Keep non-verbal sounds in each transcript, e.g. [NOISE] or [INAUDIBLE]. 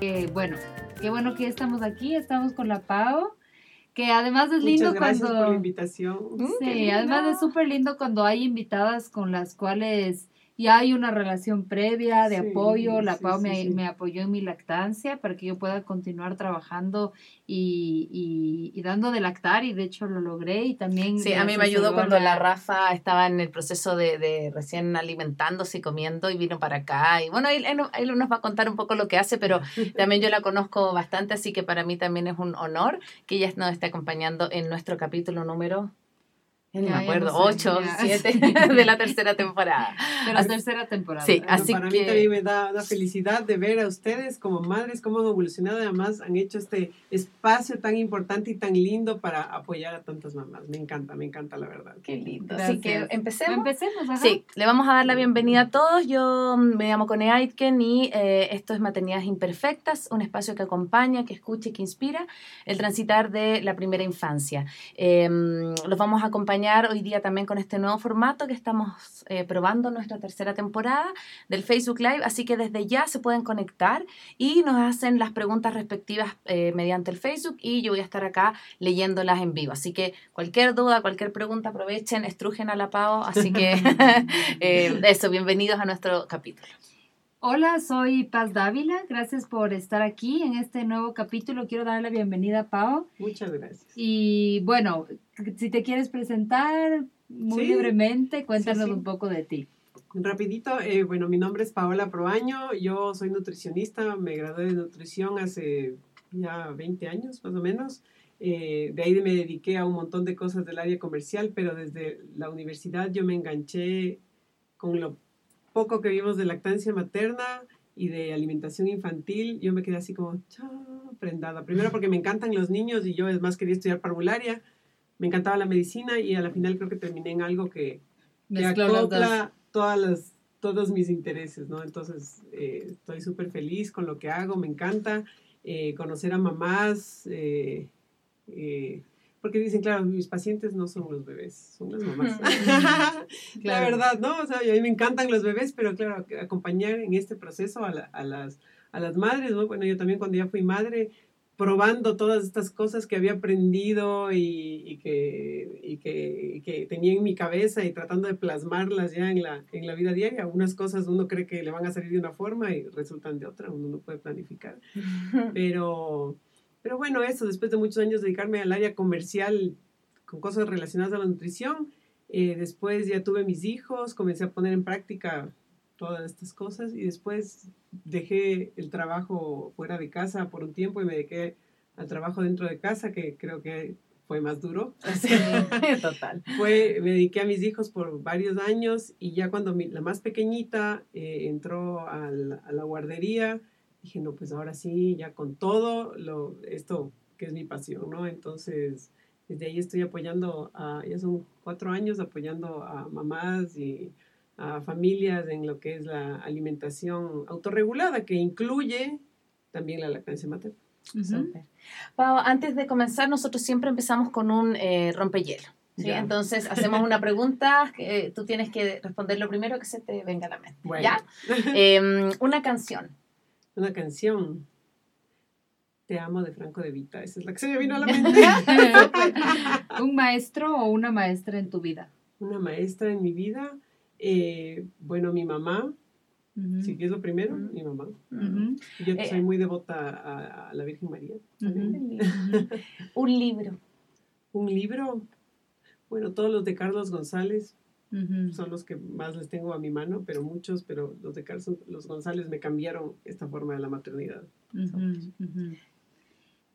Eh, bueno, qué bueno que estamos aquí, estamos con la Pau, que además es lindo gracias cuando... por la invitación. Sí, además es súper lindo cuando hay invitadas con las cuales ya hay una relación previa de Sí, apoyo. La sí, sí, me, apoyó en mi lactancia para que yo pueda continuar trabajando y, y, y dando de lactar y de hecho lo logré y también... Sí, a mí me ayudó cuando la Rafa estaba en el proceso de, de recién alimentándose y comiendo y vino para acá. Y bueno, él, él, él nos va a contar un poco lo que hace, pero [LAUGHS] también yo la conozco bastante, así que para mí también es un honor que ella nos esté acompañando en nuestro capítulo número, Ya, me acuerdo, no sé, 8, ya. 7 de la tercera temporada. de la Así- tercera temporada. Sí, Bueno, así para que- mí también me da una felicidad de ver a ustedes como madres, cómo han evolucionado además han hecho este espacio tan importante y tan lindo para apoyar a tantas mamás. Me encanta, me encanta la verdad. Qué lindo. Así que Gracias. empecemos. Empecemos, ajá. Sí, le vamos a dar la bienvenida a todos. Yo me llamo Cone Aitken y eh, esto es Maternidades Imperfectas, un espacio que acompaña, que escucha y que inspira el transitar de la primera infancia. Eh, los vamos a acompañar hoy día también con este nuevo formato que estamos eh, probando nuestra tercera temporada del Facebook Live, así que desde ya se pueden conectar y nos hacen las preguntas respectivas eh, mediante el Facebook y yo voy a estar acá leyéndolas en vivo. Así que cualquier duda, cualquier pregunta, aprovechen, estrujen a la Pau. Así que [LAUGHS] eh, eso, bienvenidos a nuestro capítulo. Hola, soy Paz Dávila. Gracias por estar aquí en este nuevo capítulo. Quiero dar la bienvenida a Pau. Muchas gracias. Y bueno, si te quieres presentar muy Sí. libremente, cuéntanos Sí, sí. un poco de ti. Rapidito, eh, bueno, mi nombre es Paola Proaño, yo soy nutricionista, me gradué de nutrición hace ya 20 años más o menos. Eh, de ahí me dediqué a un montón de cosas del área comercial, pero desde la universidad yo me enganché con lo poco que vimos de lactancia materna y de alimentación infantil. Yo me quedé así como prendada. Primero porque me encantan los niños y yo es más quería estudiar parvularia. Me encantaba la medicina y a la final creo que terminé en algo que, que acopla todas las, todos mis intereses, ¿no? Entonces, eh, estoy súper feliz con lo que hago, me encanta eh, conocer a mamás, eh, eh, porque dicen, claro, mis pacientes no son los bebés, son las mamás. [LAUGHS] La [LAUGHS] Claro. verdad, ¿no? O sea, a mí me encantan los bebés, pero claro, acompañar en este proceso a, la- a las, a las madres, ¿no? Bueno, yo también cuando ya fui madre, probando todas estas cosas que había aprendido y, y que, y que, y que tenía en mi cabeza y tratando de plasmarlas ya en la, en la vida diaria. Algunas cosas uno cree que le van a salir de una forma y resultan de otra, uno no puede planificar. [LAUGHS] Pero, pero bueno, eso, después de muchos años dedicarme al área comercial con cosas relacionadas a la nutrición, eh, después ya tuve mis hijos, comencé a poner en práctica todas estas cosas y después dejé el trabajo fuera de casa por un tiempo y me dediqué al trabajo dentro de casa, que creo que fue más duro. [LAUGHS] Total. Fue, me dediqué a mis hijos por varios años y ya cuando mi- la más pequeñita eh, entró a la, a la guardería, dije, no, pues ahora sí, ya con todo lo, esto que es mi pasión, ¿no? Entonces, desde ahí estoy apoyando, a, ya son cuatro años apoyando a mamás y a familias en lo que es la alimentación autorregulada, que incluye también la lactancia materna. Ujú. Súper. Pau, antes de comenzar, nosotros siempre empezamos con un eh, rompehielo. ¿sí? Entonces, hacemos una pregunta, que tú tienes que responder lo primero que se te venga a la mente. Bueno. ¿Ya? [LAUGHS] Em, una canción. Una canción. Te amo de Franco de Vita. Esa es la que se me vino a la mente. [LAUGHS] ¿Un maestro o una maestra en tu vida? Una maestra en mi vida. eh, bueno, mi mamá. Sí, que es lo primero, mi mamá. Yo Eh, soy muy devota a, a la Virgen María. [LAUGHS] Un libro. Un libro. Bueno, todos los de Carlos González Son los que más les tengo a mi mano, pero muchos, pero los de Carlos los González me cambiaron esta forma de la maternidad.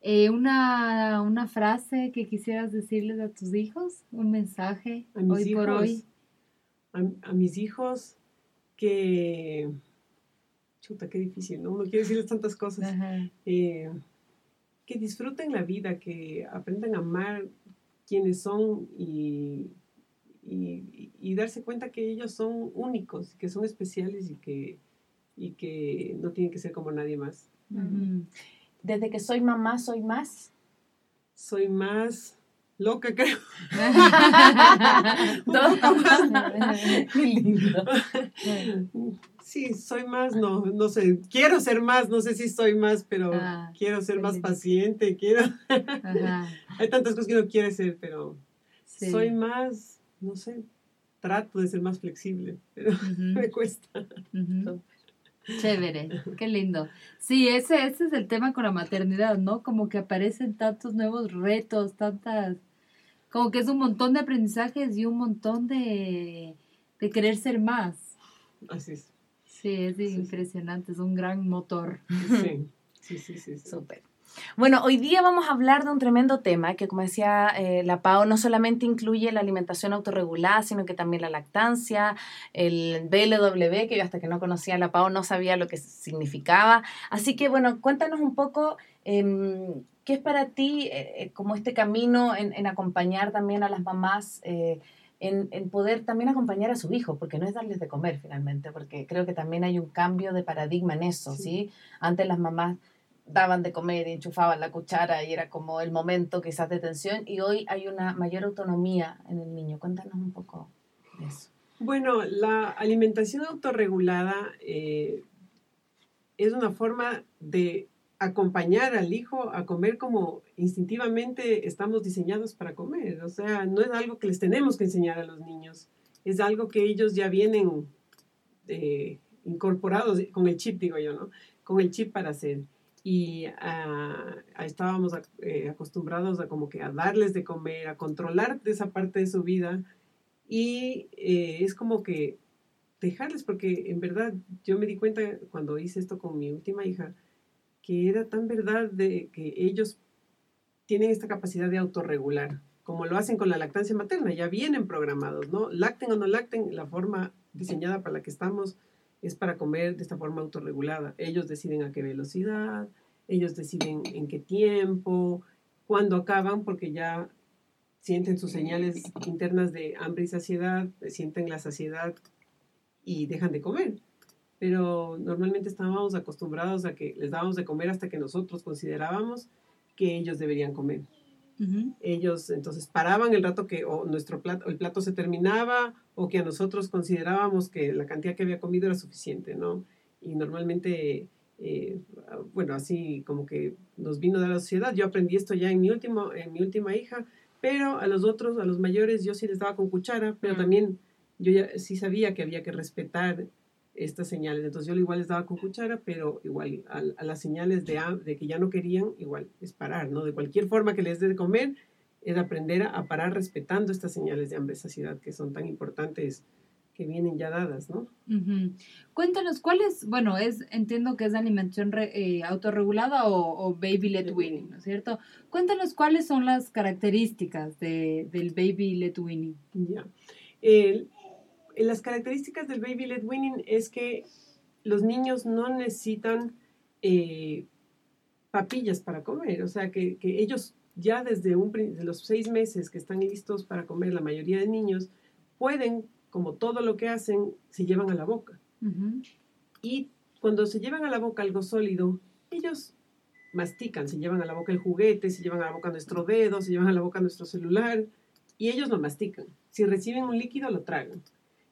Eh, una, una frase que quisieras decirles a tus hijos, un mensaje A mis hoy hijos, por hoy. A, a mis hijos que... Chuta, qué difícil, ¿no? Uno quiere decirles tantas cosas. Eh, que disfruten la vida, que aprendan a amar quienes son y, y- y darse cuenta que ellos son únicos, que son especiales y que, y que no tienen que ser como nadie más. Desde que soy mamá, soy más. Soy más loca, [LAUGHS] creo. [LAUGHS] [LAUGHS] Qué lindo. Sí, soy más, no, no sé, quiero ser más, no sé si soy más, pero Ah, quiero ser más paciente, quiero, Ajá, hay tantas cosas que uno quiere ser, pero sí. soy más, no sé, trato de ser más flexible, pero [LAUGHS] me cuesta. [LAUGHS] Chévere, qué lindo. Sí, ese, ese es el tema con la maternidad, ¿no? Como que aparecen tantos nuevos retos, tantas, como que es un montón de aprendizajes y un montón de, de querer ser más. Así es. Sí, es impresionante, es un gran motor. Sí, [LAUGHS] sí, sí, sí. sí. Bueno, hoy día vamos a hablar de un tremendo tema que, como decía eh, la PAO, no solamente incluye la alimentación autorregulada, sino que también la lactancia, el BLW, que yo hasta que no conocía la PAO no sabía lo que significaba. Así que, bueno, cuéntanos un poco em, qué es para ti eh, eh, como este camino en, en acompañar también a las mamás. en, en poder también acompañar a su hijo, porque no es darles de comer finalmente, porque creo que también hay un cambio de paradigma en eso, Sí. ¿sí? Antes las mamás daban de comer y enchufaban la cuchara y era como el momento quizás de tensión y hoy hay una mayor autonomía en el niño. Cuéntanos un poco de eso. Bueno, la alimentación autorregulada eh, es una forma de acompañar al hijo a comer como instintivamente estamos diseñados para comer. O sea, no es algo que les tenemos que enseñar a los niños, es algo que ellos ya vienen eh, incorporados con el chip, digo yo, ¿no? Con el chip para hacer. Y ah, estábamos eh, acostumbrados a como que a darles de comer, a controlar esa parte de su vida y eh, es como que dejarles, porque en verdad yo me di cuenta cuando hice esto con mi última hija, que era tan verdad de que ellos tienen esta capacidad de autorregular, como lo hacen con la lactancia materna, ya vienen programados, ¿no? Lacten o no lacten, la forma diseñada para la que estamos es para comer de esta forma autorregulada. Ellos deciden a qué velocidad, ellos deciden en qué tiempo, cuándo acaban, porque ya sienten sus señales internas de hambre y saciedad, sienten la saciedad y dejan de comer. Pero normalmente estábamos acostumbrados a que les dábamos de comer hasta que nosotros considerábamos que ellos deberían comer. Ellos entonces paraban el rato que o nuestro plato, el plato se terminaba o que a nosotros considerábamos que la cantidad que había comido era suficiente, ¿no? Y normalmente, eh, bueno, así como que nos vino de la sociedad. Yo aprendí esto ya en mi, último, en mi última hija, pero a los otros, a los mayores, yo sí les daba con cuchara, pero también yo ya sí sabía que había que respetar estas señales. Entonces yo igual les daba con cuchara, pero igual a, a las señales de, de que ya no querían, igual es parar, ¿no? De cualquier forma que les dé de comer, es aprender a, a parar respetando estas señales de hambre saciedad que son tan importantes que vienen ya dadas, ¿no? Ujú. Cuéntanos, ¿cuál es, bueno, es, entiendo que es alimentación re- eh, autorregulada o, o baby led Led weaning. ¿no es cierto? Cuéntanos cuáles son las características de, del baby led weaning. Ya. El- en las características del baby led weaning es que los niños no necesitan eh, papillas para comer, o sea, que, que ellos ya desde un, los seis meses que están listos para comer, la mayoría de niños pueden, como todo lo que hacen, se llevan a la boca. Y cuando se llevan a la boca algo sólido, ellos mastican, se llevan a la boca el juguete, se llevan a la boca nuestro dedo, se llevan a la boca nuestro celular, y ellos lo mastican. Si reciben un líquido, lo tragan.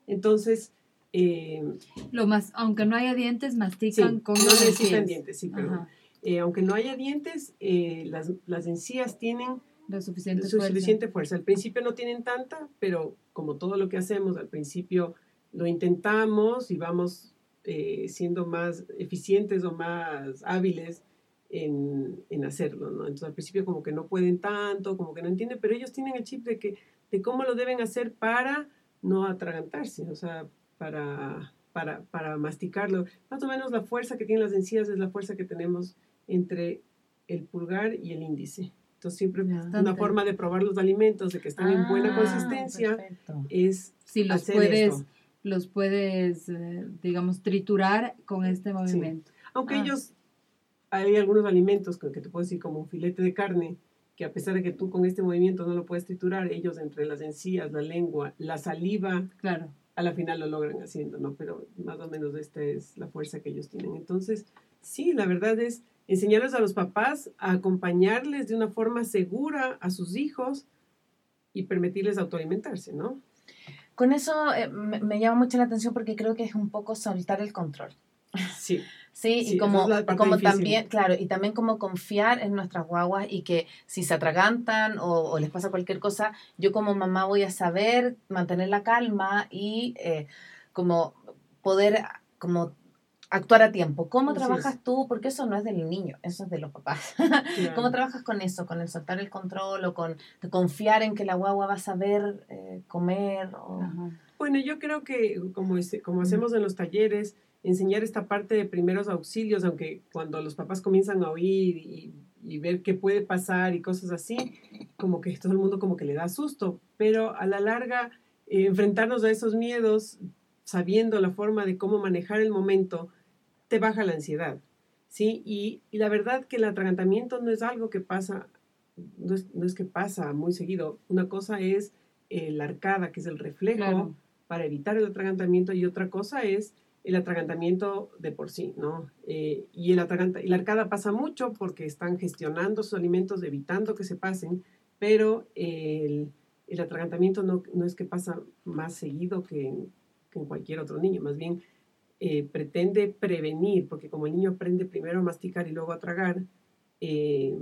Entonces, eh, Lo más, aunque no haya dientes, sí, mastican con no los necesitan dientes, sí, pero Ajá, eh, aunque no haya dientes, eh, las, las encías tienen lo suficiente su- fuerza. suficiente fuerza. Al principio no tienen tanta, pero como todo lo que hacemos, al principio lo intentamos y vamos eh, siendo más eficientes o más hábiles en, en hacerlo, ¿no? Entonces al principio como que no pueden tanto, como que no entienden, pero ellos tienen el chip de, que, de cómo lo deben hacer para no atragantarse, o sea, para, para, para masticarlo. Más o menos la fuerza que tienen las encías es la fuerza que tenemos entre el pulgar y el índice. Entonces siempre una forma de probar los alimentos, de que están en buena Ah, consistencia, perfecto. es Si los hacer puedes, esto. los puedes, eh, digamos, triturar con este movimiento. Aunque Ah. ellos, hay algunos alimentos que que te puedo decir como un filete de carne, que a pesar de que tú con este movimiento no lo puedes triturar, ellos entre las encías, la lengua, la saliva, Claro. a la final lo logran haciendo, ¿no? Pero más o menos esta es la fuerza que ellos tienen. Entonces, sí, la verdad es enseñarles a los papás a acompañarles de una forma segura a sus hijos y permitirles autoalimentarse, ¿no? Con eso eh, me, me llama mucho la atención porque creo que es un poco soltar el control. Sí. Sí, Sí, y como, es como difícil. también, claro, y también como confiar en nuestras guaguas y que si se atragantan o, o les pasa cualquier cosa, yo como mamá voy a saber mantener la calma y eh, como poder como actuar a tiempo. ¿Cómo Así trabajas es. tú? Porque eso no es del niño, eso es de los papás. [LAUGHS] Claro. ¿Cómo trabajas con eso? Con el soltar el control o con confiar en que la guagua va a saber eh, comer o... Bueno, yo creo que como, es- como hacemos en los talleres, enseñar esta parte de primeros auxilios, aunque cuando los papás comienzan a oír y, y ver qué puede pasar y cosas así, como que todo el mundo como que le da susto, pero a la larga eh, enfrentarnos a esos miedos, sabiendo la forma de cómo manejar el momento, te baja la ansiedad, ¿sí? Y, y la verdad que el atragantamiento no es algo que pasa, no es, no es que pasa muy seguido, una cosa es eh, la arcada, que es el reflejo, Claro. para evitar el atragantamiento y otra cosa es el atragantamiento de por sí, ¿no? Eh, y, el la arcada pasa mucho porque están gestionando sus alimentos, evitando que se pasen, pero el, el atragantamiento no, no es que pasa más seguido que en, que en cualquier otro niño, más bien eh, pretende prevenir, porque como el niño aprende primero a masticar y luego a tragar, eh,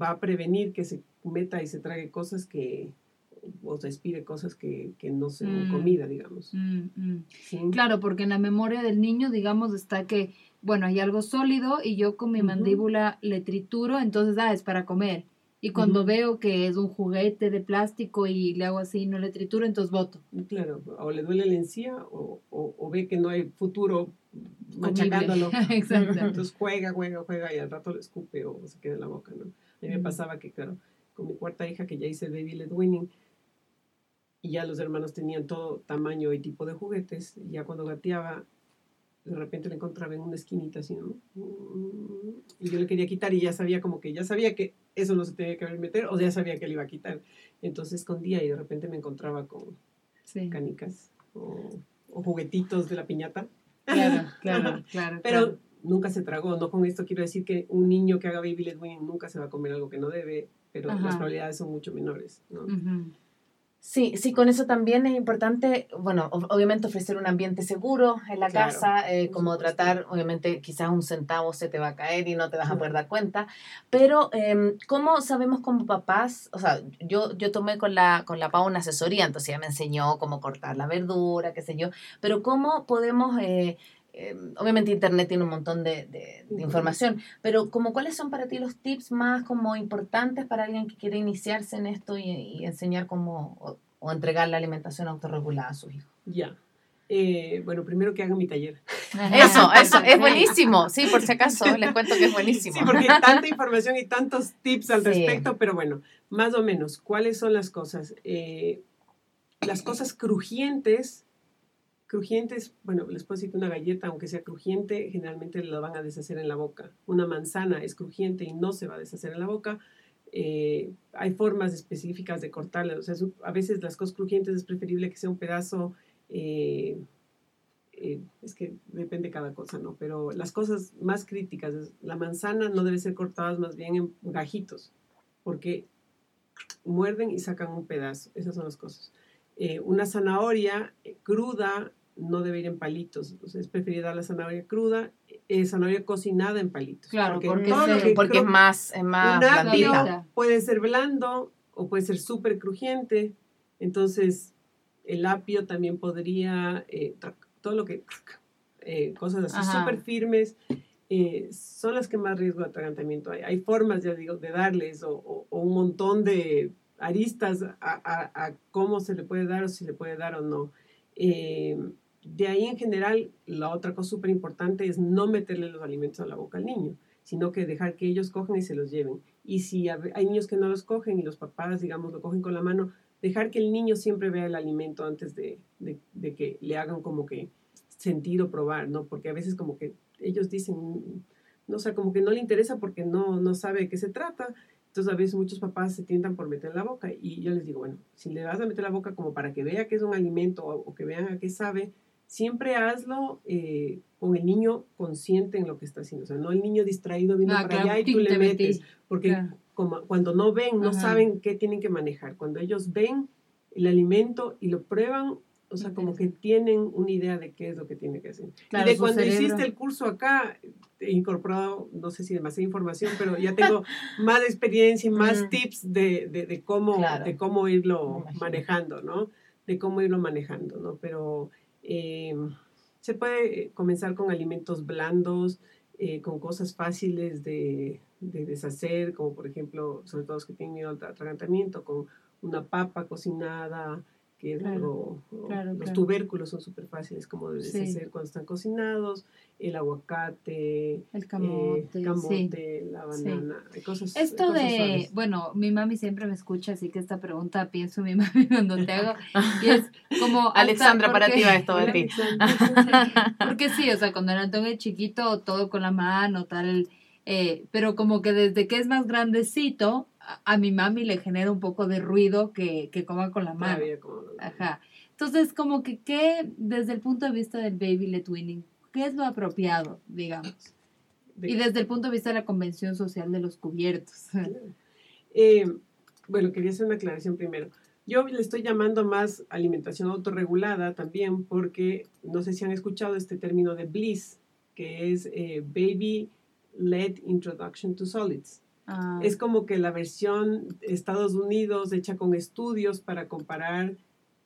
va a prevenir que se meta y se trague cosas que, o respire cosas que, que no son Mm. comida, digamos. Mm, mm. ¿sí? Claro, porque en la memoria del niño, digamos, está que, bueno, hay algo sólido y yo con mi Ujú. mandíbula le trituro, entonces, ah, es para comer. Y cuando Ujú. veo que es un juguete de plástico y le hago así y no le trituro, entonces voto. Claro, o le duele la encía o, o, o ve que no hay futuro machacándolo. [LAUGHS] Exacto. Entonces juega, juega, juega y al rato le escupe o se queda en la boca, ¿no? A mí me Ujú. pasaba que, claro, con mi cuarta hija que ya hice baby led weaning y ya los hermanos tenían todo tamaño y tipo de juguetes y ya cuando gateaba de repente le encontraba en una esquinita así, ¿no? Y yo le quería quitar y ya sabía como que ya sabía que eso no se tenía que meter o ya sabía que le iba a quitar. Entonces escondía y de repente me encontraba con Sí. canicas o, o juguetitos de la piñata. Claro, claro, [LAUGHS] claro. Pero claro. nunca se tragó, no con esto quiero decir que un niño que haga baby led nunca se va a comer algo que no debe, pero Ajá. las probabilidades son mucho menores, ¿no? Ujú. Sí, sí, con eso también es importante, bueno, ob- obviamente ofrecer un ambiente seguro en la Claro, casa, eh, como tratar, obviamente quizás un centavo se te va a caer y no te vas a poder dar cuenta, pero em, ¿cómo sabemos como papás? O sea, yo, yo tomé con la, con la Pau una asesoría, entonces ella me enseñó cómo cortar la verdura, qué sé yo, pero ¿cómo podemos... eh, em, obviamente internet tiene un montón de, de- de Ujú. información, pero como cuáles son para ti los tips más como importantes para alguien que quiere iniciarse en esto y, y enseñar cómo o, o entregar la alimentación autorregulada a sus hijos. Ya. Eh, bueno, primero que hagan mi taller. [LAUGHS] Eso, eso, es [LAUGHS] buenísimo. Sí, por si acaso, les cuento que es buenísimo. Sí, porque hay tanta información y tantos tips al Sí. respecto, pero bueno, más o menos, ¿cuáles son las cosas? Eh, las cosas crujientes, crujientes, bueno, les puedo decir que una galleta, aunque sea crujiente, generalmente la van a deshacer en la boca. Una manzana es crujiente y no se va a deshacer en la boca. Eh, hay formas específicas de cortarla. O sea, a veces las cosas crujientes es preferible que sea un pedazo, eh, eh, es que depende cada cosa, ¿no? Pero las cosas más críticas, la manzana no debe ser cortada más bien en gajitos, porque muerden y sacan un pedazo. Esas son las cosas. Una zanahoria cruda no debe ir en palitos. O sea, es preferible dar la zanahoria cruda, eh, zanahoria cocinada en palitos. Claro, porque todo se- lo que porque es cru- más, es más blandita. puede ser blando o puede ser súper crujiente. Entonces, el apio también podría, eh, todo lo que, eh, cosas así súper firmes, son las que más riesgo de atragantamiento hay. Hay formas, ya digo, de darles o, o- o un montón de aristas a, a- a cómo se le puede dar o si le puede dar o no. Eh, de ahí en general, la otra cosa súper importante es no meterle los alimentos a la boca al niño, sino que dejar que ellos cojan y se los lleven. Y si hay niños que no los cogen y los papás, digamos, lo cogen con la mano, dejar que el niño siempre vea el alimento antes de, de- que le hagan como que sentir o probar, ¿no? Porque a veces como que ellos dicen, no sé, como que no le interesa porque no, no sabe de qué se trata. Entonces a veces muchos papás se tientan por meter la boca y yo les digo, bueno, si le vas a meter la boca como para que vea que es un alimento o, o que vean a qué sabe, siempre hazlo eh, con el niño consciente en lo que está haciendo. O sea, no el niño distraído viendo Ah, para claro, allá y tú le metes. Porque Claro. como, cuando no ven, no Ajá. saben qué tienen que manejar. Cuando ellos ven el alimento y lo prueban, o sea, como que tienen una idea de qué es lo que tiene que hacer. Claro, y de cuando cerebro. hiciste el curso acá, he incorporado, no sé si demasiada información, pero ya tengo [LAUGHS] más experiencia y más Mm. tips de, de, de cómo, de cómo irlo manejando, ¿no? De cómo irlo manejando, ¿no? Pero eh, se puede comenzar con alimentos blandos, eh, con cosas fáciles de, de deshacer, como por ejemplo, sobre todo los que tienen miedo al atragantamiento, con una papa cocinada, que es Claro, claro, los claro. tubérculos son súper fáciles como de Sí. deshacer cuando están cocinados, el aguacate, El camote, eh, sí. camote, la Sí. banana, hay cosas Esto cosas de, suaves. bueno, mi mami siempre me escucha, así que esta pregunta pienso en mi [LAUGHS] mami cuando te hago, y es como... Alexandra, para porque- ti va esto [LAUGHS] de ti. Porque sí, o sea, cuando era Antonio chiquito, todo con la mano, tal, eh, pero como que desde que es más grandecito, a, a mi mami le genera un poco de ruido que, que coma con la mano. Como- Ajá. Entonces, como que, ¿qué, desde el punto de vista del baby led weaning, qué es lo apropiado, digamos? de- Y desde el punto de vista de la convención social de los cubiertos. [LAUGHS] Eh, bueno, quería hacer una aclaración primero. Yo le estoy llamando más alimentación autorregulada también porque no sé si han escuchado este término de BLIS, que es eh, Baby Led Introduction to Solids. Ah, Es como que la versión Estados Unidos hecha con estudios para comparar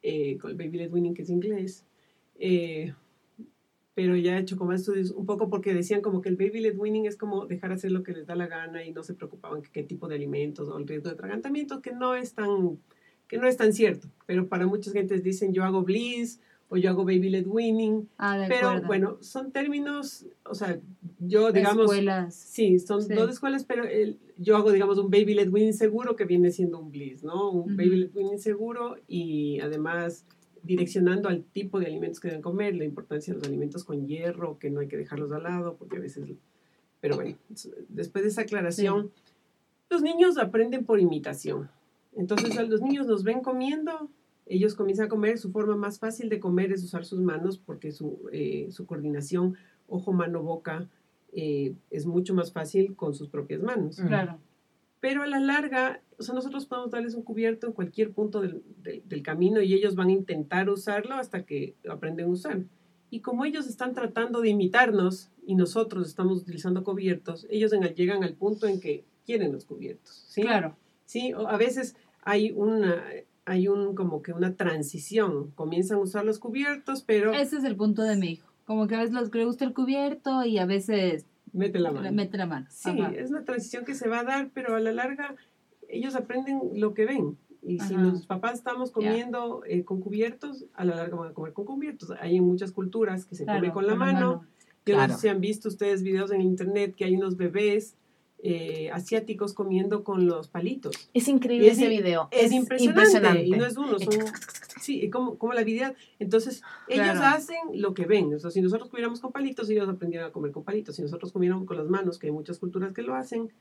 eh, con el Baby Led Winning, que es inglés, eh, pero ya hecho con más estudios, un poco porque decían como que el Baby Led Winning es como dejar hacer lo que les da la gana y no se preocupaban que qué tipo de alimentos o el riesgo de atragantamiento, que no es tan, que no es tan cierto, pero para muchas gentes dicen yo hago Bliss o yo hago Baby Led Winning, ah, de pero acuerdo. bueno, son términos, o sea, yo digamos... escuelas. Sí, son Sí. dos escuelas, pero el- yo hago, digamos, un baby led weaning seguro que viene siendo un bliss, ¿no? Un Ujú. baby led weaning seguro y además direccionando al tipo de alimentos que deben comer, la importancia de los alimentos con hierro, que no hay que dejarlos al lado, porque a veces... Pero bueno, después de esa aclaración, los niños aprenden por imitación. Entonces, a los niños nos ven comiendo, ellos comienzan a comer, su forma más fácil de comer es usar sus manos, porque su, eh, su coordinación ojo, mano, boca eh, es mucho más fácil con sus propias manos. Mm. Claro. Pero a la larga, o sea, nosotros podemos darles un cubierto en cualquier punto del, del- del camino y ellos van a intentar usarlo hasta que lo aprenden a usar. Y como ellos están tratando de imitarnos y nosotros estamos utilizando cubiertos, ellos en- llegan al punto en que quieren los cubiertos. ¿sí? Claro. Sí, o a veces hay una hay un como que una transición. Comienzan a usar los cubiertos, pero Ese es el punto de mi hijo. Como que a veces les le gusta el cubierto y a veces mete la mano. mete la mano. Sí, Ajá. es una transición que se va a dar, pero a la larga ellos aprenden lo que ven. Y si Ajá. los papás estamos comiendo eh, con cubiertos, a la larga van a comer con cubiertos. Hay en muchas culturas que se come Claro, con la mano. Yo Claro. no sé si han visto ustedes videos en internet que hay unos bebés eh, asiáticos comiendo con los palitos. Es increíble Es ese video. Es, impresionante, impresionante. y no es uno, son [LAUGHS] sí, como, como la habilidad. Entonces, ellos Claro. hacen lo que ven. O sea, si nosotros comiéramos con palitos, ellos aprendieran a comer con palitos. Si nosotros comiéramos con las manos, que hay muchas culturas que lo hacen,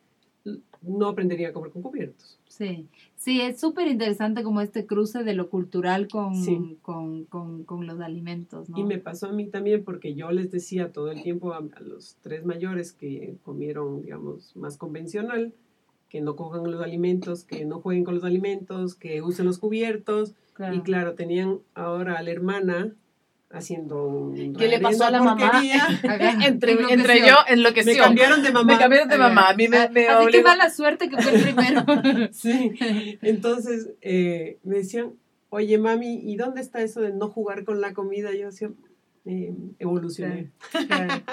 no aprenderían a comer con cubiertos. Sí, sí, es súper interesante como este cruce de lo cultural con, Sí. con, con, con los alimentos, ¿no? Y me pasó a mí también porque yo les decía todo el tiempo a, a los tres mayores que comieron, digamos, más convencional, que no cojan los alimentos, que no jueguen con los alimentos, que usen los cubiertos. Claro. Y claro, tenían ahora a la hermana haciendo un ¿Qué le pasó a la mamá? porquería. [LAUGHS] [LAUGHS] Entre, entre yo, Me enloqueció. cambiaron de mamá. Me cambiaron de mamá. A mí me, me Así que obligó- mala suerte que fue el primero. [LAUGHS] Sí. Entonces eh, me decían, oye mami, ¿y dónde está eso de no jugar con la comida? Yo decía, eh, evolucioné. Claro,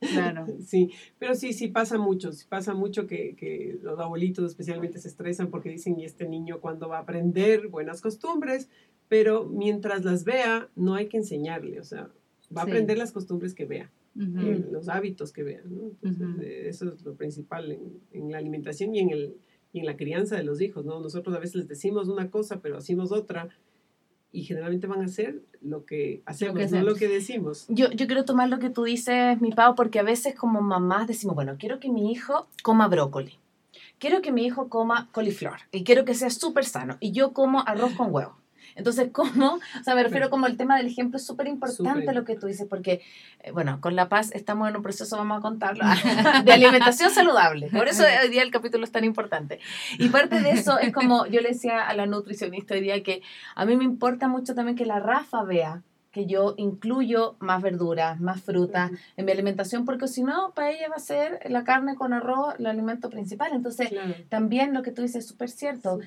claro. Sí, pero sí, sí pasa mucho, sí pasa mucho que, que los abuelitos especialmente se estresan porque dicen, ¿y este niño cuándo va a aprender buenas costumbres? Pero mientras las vea, no hay que enseñarle, o sea, va a Sí. aprender las costumbres que vea, Ujú. eh, los hábitos que vea, ¿no? Entonces, Ujú. eh, eso es lo principal en, en la alimentación y en, el, y en la crianza de los hijos, ¿no? Nosotros a veces les decimos una cosa, pero hacemos otra, y generalmente van a hacer lo que hacemos, no hacemos. lo que decimos. Yo, yo quiero tomar lo que tú dices, mi Pau, porque a veces como mamás decimos, bueno, quiero que mi hijo coma brócoli, quiero que mi hijo coma coliflor y quiero que sea súper sano y yo como arroz con huevo. Entonces, ¿cómo? O sea, me refiero como el tema del ejemplo es súper importante lo que tú dices, porque, eh, bueno, con La Paz estamos en un proceso, vamos a contarlo, [LAUGHS] de alimentación saludable. Por eso hoy día el capítulo es tan importante. Y parte de eso es como yo le decía a la nutricionista hoy día que a mí me importa mucho también que la Rafa vea que yo incluyo más verduras, más frutas en mi alimentación, porque si no, para ella va a ser la carne con arroz el alimento principal. Entonces, Claro. también lo que tú dices es súper cierto.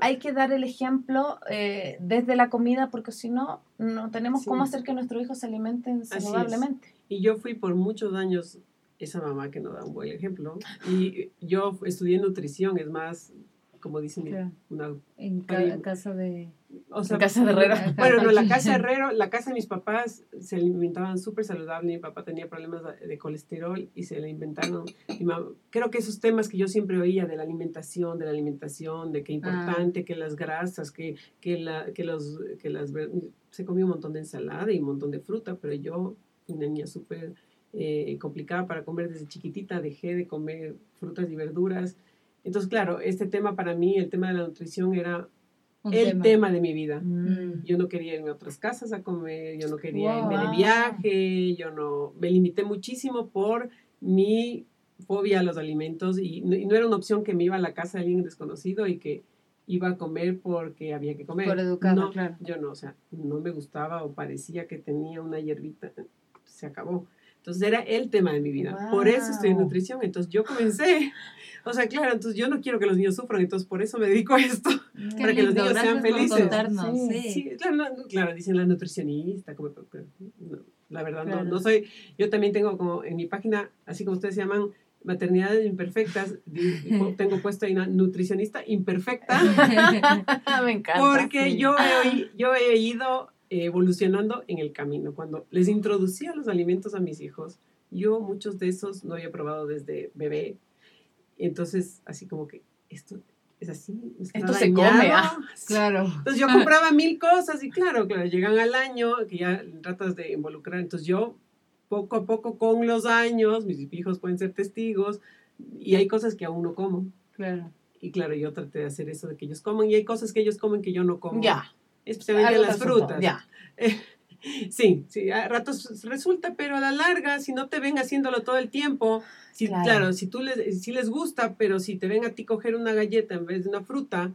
Hay que dar el ejemplo eh, desde la comida, porque si no, no tenemos Sí. cómo hacer que nuestros hijos se alimenten saludablemente. Y yo fui por muchos años esa mamá que no da un buen ejemplo. Y yo estudié nutrición, es más, como dicen, Claro. una En ca- casa de... O sea, casa de Herrero. Bueno, no, la casa [LAUGHS] Herrero, la casa de mis papás se alimentaban súper saludable. Mi papá tenía problemas de, colesterol y se le inventaron. mi mamá- creo que esos temas que yo siempre oía de la alimentación, de la alimentación, de que importante, que las grasas, que, que, la, que, los, que las. Se comía un montón de ensalada y un montón de fruta, pero yo, una niña súper eh, complicada para comer desde chiquitita, dejé de comer frutas y verduras. Entonces, claro, este tema para mí, el tema de la nutrición, era un el tema. de mi vida. Mm. Yo no quería irme a otras casas a comer, yo no quería Wow. irme de viaje, yo no, me limité muchísimo por mi fobia a los alimentos y no, y no era una opción que me iba a la casa de alguien desconocido y que iba a comer porque había que comer. Por educado, no, claro. Yo no, o sea, no me gustaba o parecía que tenía una hierbita, se acabó. Entonces era el tema de mi vida. Por eso estoy en nutrición. Entonces yo comencé. [LAUGHS] O sea, claro, entonces yo no quiero que los niños sufran, entonces por eso me dedico a esto. Qué Para que los lindo, niños sean felices. Sí, sí. Sí, claro, no, claro, dicen la nutricionista, como, pero no, la verdad Claro. no, no soy, yo también tengo como en mi página, así como ustedes llaman, maternidades imperfectas, [LAUGHS] tengo puesto ahí una nutricionista imperfecta, [LAUGHS] Me encanta. porque sí. yo, he, yo he ido evolucionando en el camino. Cuando les introducía los alimentos a mis hijos, yo muchos de esos no había probado desde bebé, entonces así como que esto es así, Esto se dañado. come, ah. [LAUGHS] Claro. Entonces yo compraba [LAUGHS] mil cosas y claro, claro, llegan al año que ya tratas de involucrar. Entonces yo poco a poco con los años, mis hijos pueden ser testigos y hay cosas que aún no como. Claro. Y claro, yo traté de hacer eso de que ellos coman y hay cosas que ellos comen que yo no como. Ya. Especialmente Algo las frutas. Ya. [LAUGHS] Sí, sí, a ratos resulta, pero a la larga, si no te ven haciéndolo todo el tiempo, si, Claro. claro. si tú les, si les gusta, pero si te ven a ti coger una galleta en vez de una fruta,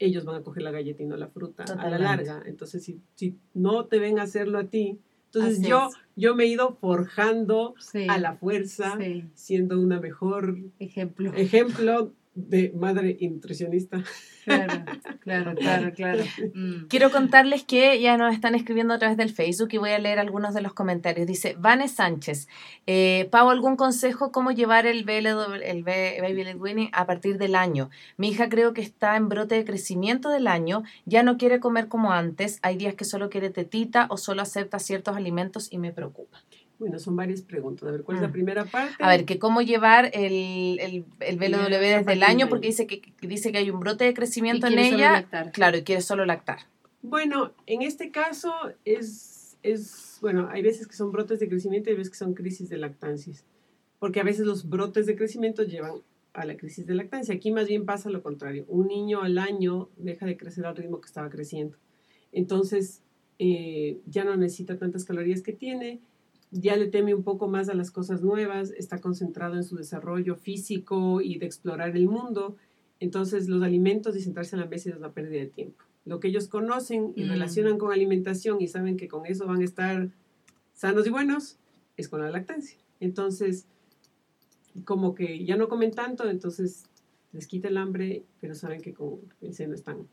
ellos van a coger la galleta y no la fruta a la larga. Entonces, si, si no te ven hacerlo a ti, entonces Así yo, es. yo me he ido forjando Sí. a la fuerza, Sí. siendo una mejor Ejemplo. ejemplo de madre y nutricionista. Claro, claro, claro, claro. [LAUGHS] Mm. Quiero contarles que ya nos están escribiendo a través del Facebook y voy a leer algunos de los comentarios. Dice Vane Sánchez, eh, Pau, ¿algún consejo cómo llevar el, BLW, el B- Baby Led Weaning a partir del año? Mi hija creo que está en brote de crecimiento del año, ya no quiere comer como antes, hay días que solo quiere tetita o solo acepta ciertos alimentos y me preocupa. Bueno, son varias preguntas. A ver, ¿cuál es la Mm. primera parte? A ver, que cómo llevar el, el, el BLW desde el año, porque dice que, que dice que hay un brote de Y crecimiento en quiere solo ella. lactar. Claro, y quiere solo lactar. Bueno, en este caso es, es, bueno, hay veces que son brotes de crecimiento y hay veces que son crisis de lactancia. Porque a veces los brotes de crecimiento llevan a la crisis de lactancia. Aquí más bien pasa lo contrario. Un niño al año deja de crecer al ritmo que estaba creciendo. Entonces, eh, ya no necesita tantas calorías que tiene, ya le teme un poco más a las cosas nuevas, está concentrado en su desarrollo físico y de explorar el mundo. Entonces, los alimentos y sentarse a la mesa es una pérdida de tiempo. Lo que ellos conocen y Mm. relacionan con alimentación y saben que con eso van a estar sanos y buenos, es con la lactancia. Entonces, como que ya no comen tanto, entonces les quita el hambre, pero saben que con el seno están.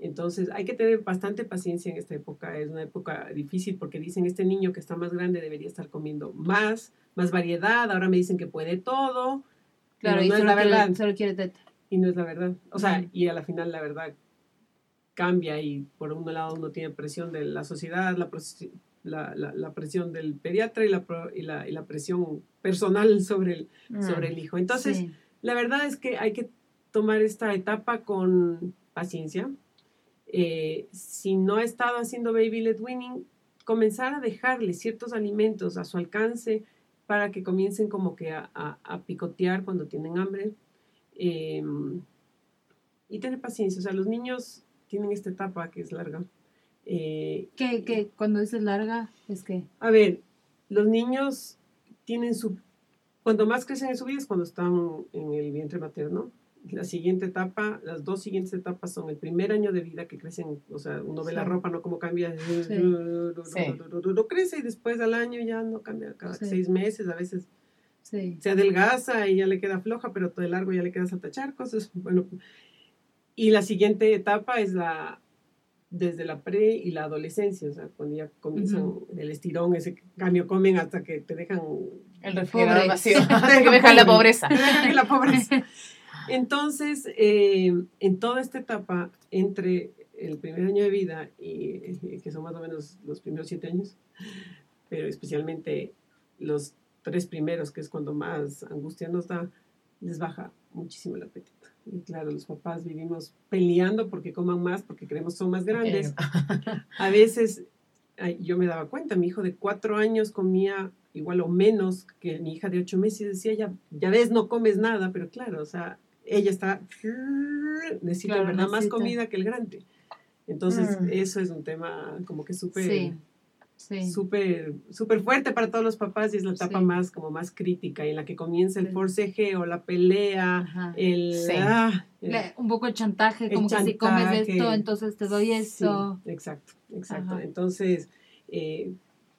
Entonces, hay que tener bastante paciencia en esta época. Es una época difícil porque dicen, este niño que está más grande debería estar comiendo más, más variedad. Ahora me dicen que puede todo. Claro, y no es la verdad. quiere, solo quiere teta. Y no es la verdad. O sea, y a la final la verdad cambia y por un lado uno tiene presión de la sociedad, la, la, la- la presión del pediatra y la, y la, y la presión personal sobre el, Mm. sobre el hijo. Entonces, Sí. la verdad es que hay que tomar esta etapa con paciencia. Eh, si no ha estado haciendo baby led weaning, comenzar a dejarle ciertos alimentos a su alcance para que comiencen como que a, a- a picotear cuando tienen hambre. Eh, y tener paciencia. O sea, los niños tienen esta etapa que es larga. Eh, ¿Qué, qué, cuando dices larga, es que... a ver, los niños tienen su... Cuando más crecen en su vida es cuando están en el vientre materno. La siguiente etapa, las dos siguientes etapas son el primer año de vida que crecen, o sea, uno ve la ropa, ¿no? Cómo cambia, Sí. crece y después al año ya no cambia, cada seis meses a veces se adelgaza y ya le queda floja, pero todo el largo ya le queda saltacharcos. es- Bueno, y la siguiente etapa es la desde la pre y la adolescencia, o sea, cuando ya comienzan el estirón, ese cambio comen hasta que te dejan El refrigerador vacío. [LAUGHS] [LAUGHS] [LAUGHS] Dejan la pobreza. te dejan la pobreza. Entonces, eh, en toda esta etapa, entre el primer año de vida y eh, que son más o menos los primeros siete años, pero especialmente los tres primeros, que es cuando más angustia nos da, les baja muchísimo el apetito. Y claro, los papás vivimos peleando porque coman más, porque creemos son más grandes. [LAUGHS] A veces, yo me daba cuenta, mi hijo de cuatro años comía igual o menos que mi hija de ocho meses y decía, ya, ya ves, no comes nada, pero claro, o sea, ella está, [LAUGHS] necesita Claro, verdad más comida que el grande. Entonces, Mm. eso es un tema como que súper Sí, sí. súper súper fuerte para todos los papás y es la etapa Sí. más como más crítica en la que comienza el forcejeo, la pelea, Ajá. el, Sí. ah, el- Le- un poco el chantaje, el como que si comes esto, entonces te doy esto. Exacto, exacto. Ajá. Entonces, eh,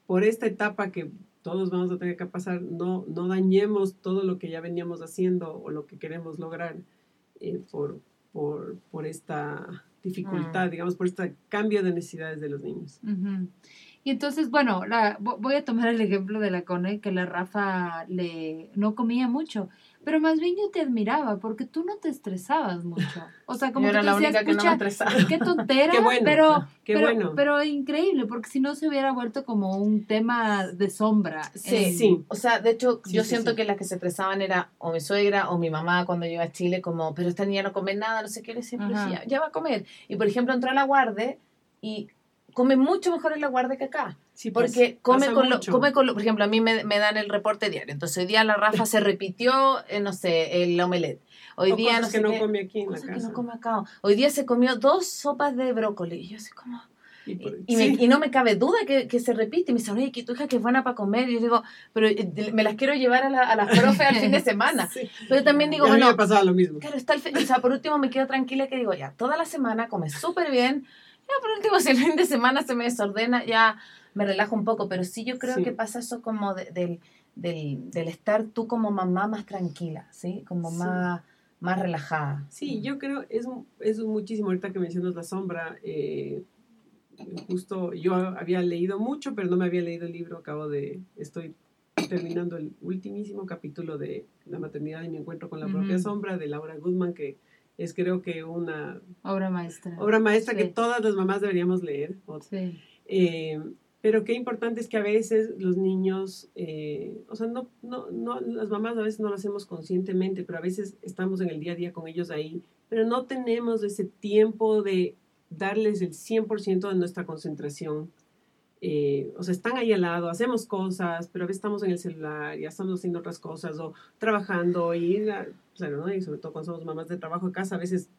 por esta etapa que todos vamos a tener que pasar, no, no dañemos todo lo que ya veníamos haciendo o lo que queremos lograr eh, por, por, por esta dificultad, Mm. digamos, por este cambio de necesidades de los niños. Y entonces, bueno, la, vo- voy a tomar el ejemplo de la Cone, que la Rafa le no comía mucho, pero más bien yo te admiraba porque tú no te estresabas mucho. O sea, como Yo era que la tú decías, única que no me "Pucha, estresaba. qué tontera, [LAUGHS] Qué bueno, pero, qué pero, bueno. pero increíble, porque si no se hubiera vuelto como un tema de sombra. Sí, en- Sí. O sea, de hecho, Sí, yo sí, siento sí. que las que se estresaban era o mi suegra o mi mamá cuando yo iba a Chile, como, pero esta niña no come nada, no sé qué, le decía, sí, ya, ya va a comer. Y por ejemplo, entró a la guarde y come mucho mejor en la guarde que acá. Sí, pues, Porque come pasa con, lo, come con lo, por ejemplo, a mí me, me dan el reporte diario. Entonces hoy día la Rafa se repitió, eh, no sé, el omelette. Hoy O día cosas no que sé no qué, come aquí en la cosas que casa. no come acá. Hoy día se comió dos sopas de brócoli. Y yo así como... Y por- Y, sí. me- y no me cabe duda que, que se repite. Y me dice, oye, que tu hija que es buena para comer. Y yo digo, pero eh, me las quiero llevar a, la, a las profes al fin de [LAUGHS] semana. Sí. Pero también digo, Y a mí bueno, me pasaba lo mismo. claro, está el O sea, por último me quedo tranquila que digo, ya, toda la semana come súper bien. Ya, por último, si [LAUGHS] el fin de semana se me desordena, ya me relajo un poco. Pero sí yo creo Sí. que pasa eso como de- del, del, del estar tú como mamá más tranquila, ¿sí? Como Sí. más, más relajada. Sí, yo creo, es, es muchísimo ahorita que mencionas la sombra. eh, justo yo había leído mucho, pero no me había leído el libro. Acabo de, estoy terminando el ultimísimo capítulo de La maternidad y mi encuentro con la propia sombra de Laura Goodman, que es creo que una Obra maestra. obra maestra que Sí. todas las mamás deberíamos leer. Sí. eh, pero qué importante es que a veces los niños, eh, o sea, no, no, no, las mamás a veces no lo hacemos conscientemente, pero a veces estamos en el día a día con ellos ahí, pero no tenemos ese tiempo de darles el 100% de nuestra concentración. Eh, o sea, están ahí al lado, hacemos cosas, pero a veces estamos en el celular, ya estamos haciendo otras cosas o trabajando y, claro, ¿no? y sobre todo cuando somos mamás de trabajo en casa, a veces,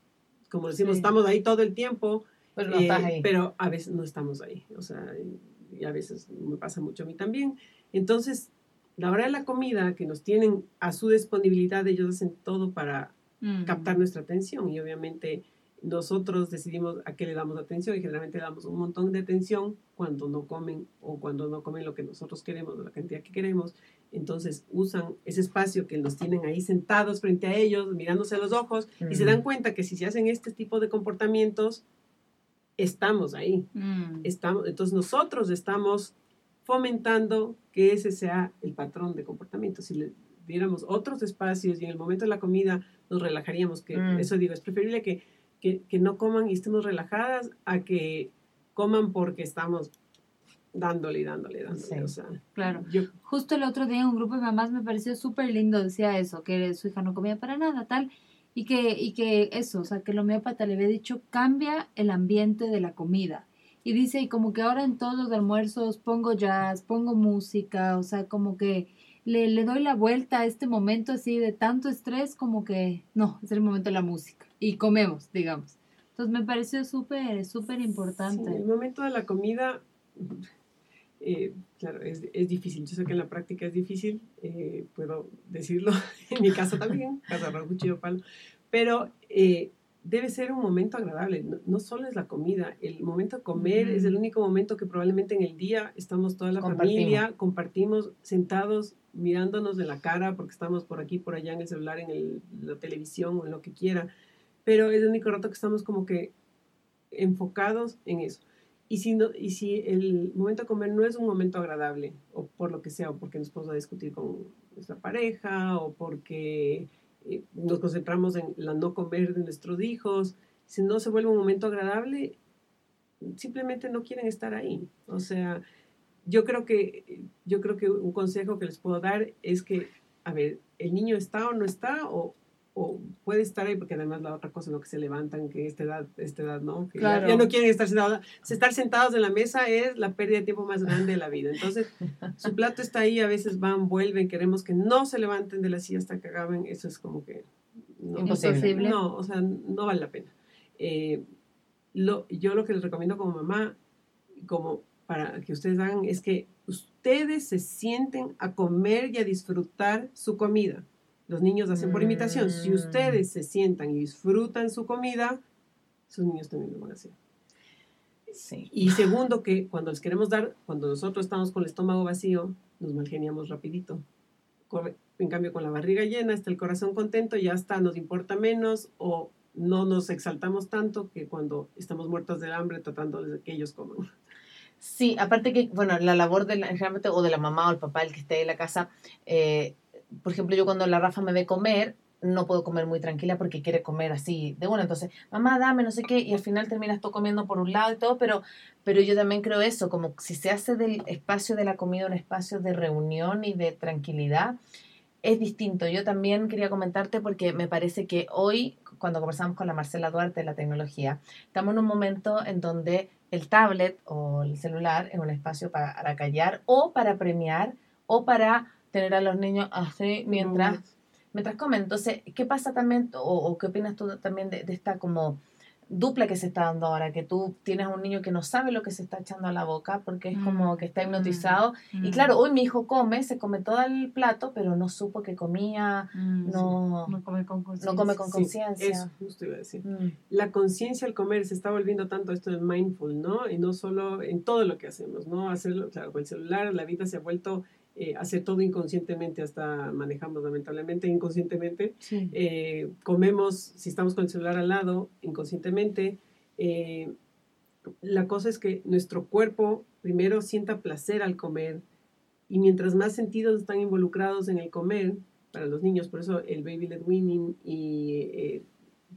como decimos, Sí. estamos ahí todo el tiempo, Pero no eh, estás ahí. Pero a veces no estamos ahí. O sea, y, y a veces me pasa mucho a mí también. Entonces, la hora de la comida que nos tienen a su disponibilidad, ellos hacen todo para Mm. captar nuestra atención y obviamente nosotros decidimos a qué le damos atención y generalmente le damos un montón de atención cuando no comen o cuando no comen lo que nosotros queremos o la cantidad que queremos. Entonces usan ese espacio que nos tienen ahí sentados frente a ellos, mirándose a los ojos y se Mm. dan cuenta que si se hacen este tipo de comportamientos, estamos ahí. Mm. Estamos, entonces nosotros estamos fomentando que ese sea el patrón de comportamiento. Si le diéramos otros espacios y en el momento de la comida nos relajaríamos, que Mm. eso digo, es preferible que, que, que no coman y estemos relajadas a que coman porque estamos dándole y dándole, dándole. Sí. O sea, Claro. yo, Justo el otro día en un grupo de mamás me pareció súper lindo, decía eso, que su hija no comía para nada, tal, y que, y que eso, o sea, que el homeópata le había dicho, cambia el ambiente de la comida. Y dice, y como que ahora en todos los almuerzos pongo jazz, pongo música, o sea, como que le, le doy la vuelta a este momento así de tanto estrés, como que no, es el momento de la música. Y comemos, digamos. Entonces me pareció súper, súper importante. Sí, el momento de la comida, eh, claro, es, es, difícil. Yo sé que en la práctica es difícil, eh, puedo decirlo [LAUGHS] en mi caso también, [LAUGHS] casa cuchillo palo, pero eh, debe ser un momento agradable. No, solo es la comida, el momento de comer es el único momento que probablemente en el día estamos toda la familia, compartimos sentados mirándonos de la cara porque estamos por aquí, por allá en el celular, en el, la televisión o en lo que quiera, pero es el único rato que estamos como que enfocados en eso. Y si, no, y si el momento de comer no es un momento agradable, o por lo que sea, o porque nos podemos discutir con nuestra pareja, o porque eh, nos concentramos en la no comer de nuestros hijos, si no se vuelve un momento agradable, simplemente no quieren estar ahí. O sea, yo creo que, yo creo que un consejo que les puedo dar es que, a ver, el niño está o no está, o puede estar ahí, porque además la otra cosa, lo que se levantan, que esta edad, esta edad no, que ya, no quieren estar sentados. Estar sentados en la mesa es la pérdida de tiempo más grande de la vida. Entonces, su [LAUGHS] plato está ahí, a veces van, vuelven, queremos que no se levanten de la silla hasta que acaben, eso es como que... No, Imposible. No, o sea, no vale la pena. Eh, lo, yo lo que les recomiendo como mamá, como para que ustedes hagan, es que ustedes se sienten a comer y a disfrutar su comida. Los niños hacen por imitación. Si mm. ustedes se sientan y disfrutan su comida, sus niños también lo van a hacer. Sí. Y segundo, que cuando les queremos dar, cuando nosotros estamos con el estómago vacío, nos malgeniamos rapidito. En cambio, con la barriga llena, está el corazón contento, ya está, nos importa menos o no nos exaltamos tanto que cuando estamos muertos de hambre tratando de que ellos coman. Sí, aparte que, bueno, la labor de la, o de la mamá o el papá, el que esté en la casa, eh, por ejemplo, yo cuando la Rafa me ve comer, no puedo comer muy tranquila porque quiere comer así de una. Entonces, mamá, dame, no sé qué, y al final terminas tú comiendo por un lado y todo, pero, pero yo también creo eso, como si se hace del espacio de la comida un espacio de reunión y de tranquilidad, es distinto. Yo también quería comentarte porque me parece que hoy, cuando conversamos con la Marcela Duarte de la tecnología, estamos en un momento en donde el tablet o el celular es un espacio para callar o para premiar o para tener a los niños así mientras, mientras comen. Entonces, ¿qué pasa también, o, qué opinas tú también de, esta como dupla que se está dando ahora, que tú tienes a un niño que no sabe lo que se está echando a la boca porque es como mm, que está hipnotizado. Y mm. claro, hoy mi hijo come, se come todo el plato, pero no supo que comía, mm, no, no come con conciencia. No come con conciencia. eso justo iba a decir. La conciencia al comer se está volviendo tanto esto del mindful, ¿no? Y no solo en todo lo que hacemos, ¿no? Hacerlo, claro, con el celular, la vida se ha vuelto eh, hacer todo inconscientemente, hasta manejamos lamentablemente inconscientemente. Eh, comemos, si estamos con el celular al lado, inconscientemente. Eh, la cosa es que nuestro cuerpo primero sienta placer al comer y mientras más sentidos están involucrados en el comer, para los niños, por eso el baby led weaning y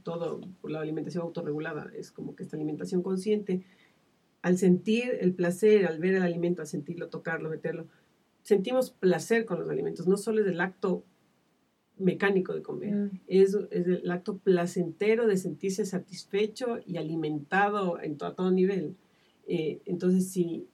todo, la alimentación autorregulada, es como que esta alimentación consciente, al sentir el placer, al ver el alimento, al sentirlo, tocarlo, meterlo, sentimos placer con los alimentos, no solo es el acto mecánico de comer, mm. es, el acto placentero de sentirse satisfecho y alimentado en todo, a todo nivel. Eh, entonces, si,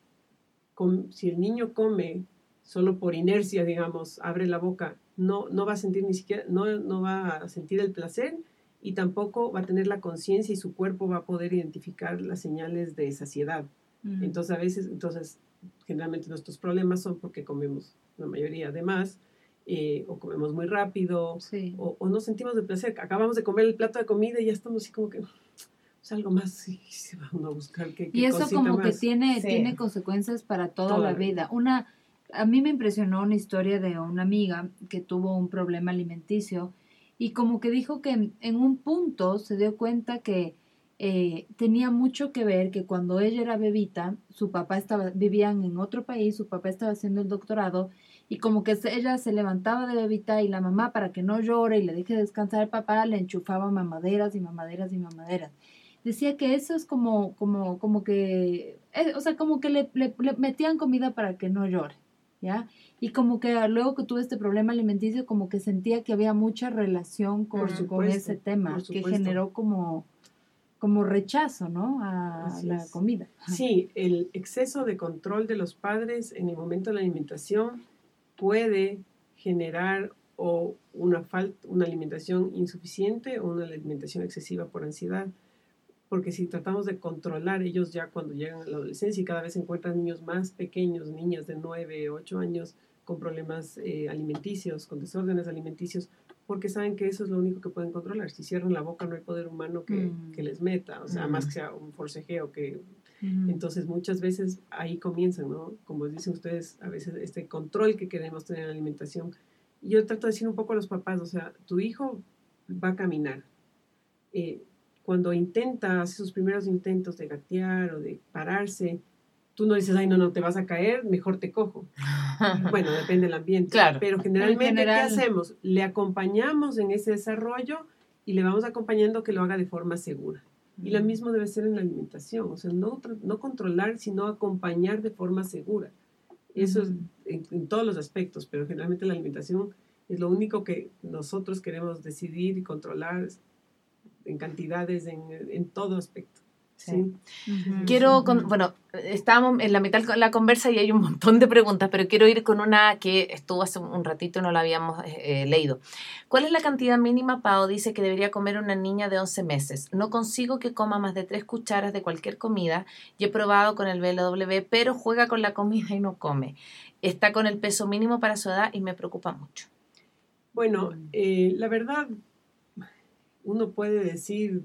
si el niño come solo por inercia, digamos, abre la boca, no, no va a sentir ni siquiera, no, no va a sentir el placer y tampoco va a tener la conciencia y su cuerpo va a poder identificar las señales de saciedad. Mm. Entonces, a veces, entonces, generalmente nuestros problemas son porque comemos la mayoría de más, eh, o comemos muy rápido, o, o, no sentimos de placer. Acabamos de comer el plato de comida y ya estamos así como que es algo más y se van a buscar que Y eso como que tiene, tiene consecuencias para toda, la vida. Una, a mí me impresionó una historia de una amiga que tuvo un problema alimenticio y como que dijo que en un punto se dio cuenta que eh, tenía mucho que ver que cuando ella era bebita, su papá estaba, vivían en otro país, su papá estaba haciendo el doctorado y como que ella se levantaba de bebita y la mamá para que no llore y le deje descansar al papá le enchufaba mamaderas y mamaderas y mamaderas. Decía que eso es como, como, como que, eh, o sea, como que le, le, metían comida para que no llore, ¿ya? Y como que luego que tuve este problema alimenticio, como que sentía que había mucha relación con, con ese tema, que generó como como rechazo, ¿no? A la comida. [LAUGHS] Sí, el exceso de control de los padres en el momento de la alimentación puede generar o una falta, una alimentación insuficiente o una alimentación excesiva por ansiedad. porque si tratamos de controlar ellos ya cuando llegan a la adolescencia y cada vez encuentran niños más pequeños, niñas de 9, 8 años con problemas eh, alimenticios, con desórdenes alimenticios, porque saben que eso es lo único que pueden controlar. Si cierran la boca no hay poder humano que, Mm. que les meta, o sea, más que sea un forcejeo que... Entonces muchas veces ahí comienzan, ¿no? Como dicen ustedes, a veces este control que queremos tener en la alimentación. Yo trato de decir un poco a los papás, o sea, tu hijo va a caminar. Eh, cuando intenta, hace sus primeros intentos de gatear o de pararse, tú no dices, ay, no, no, te vas a caer, mejor te cojo. [LAUGHS] Bueno, depende del ambiente. Claro. Pero generalmente, general- ¿qué hacemos? Le acompañamos en ese desarrollo y le vamos acompañando que lo haga de forma segura. Y lo mismo debe ser en la alimentación, o sea, no, no controlar, sino acompañar de forma segura. Eso es en, en todos los aspectos, pero generalmente la alimentación es lo único que nosotros queremos decidir y controlar en cantidades, en, en todo aspecto. Quiero, con- bueno, estábamos en la mitad de la conversa y hay un montón de preguntas, pero quiero ir con una que estuvo hace un ratito y no la habíamos eh, eh, leído. ¿Cuál es la cantidad mínima, Pao, dice que debería comer una niña de 11 meses? No consigo que coma más de tres cucharas de cualquier comida y he probado con el BLW, pero juega con la comida y no come. Está con el peso mínimo para su edad y me preocupa mucho. Bueno, eh, la verdad, uno puede decir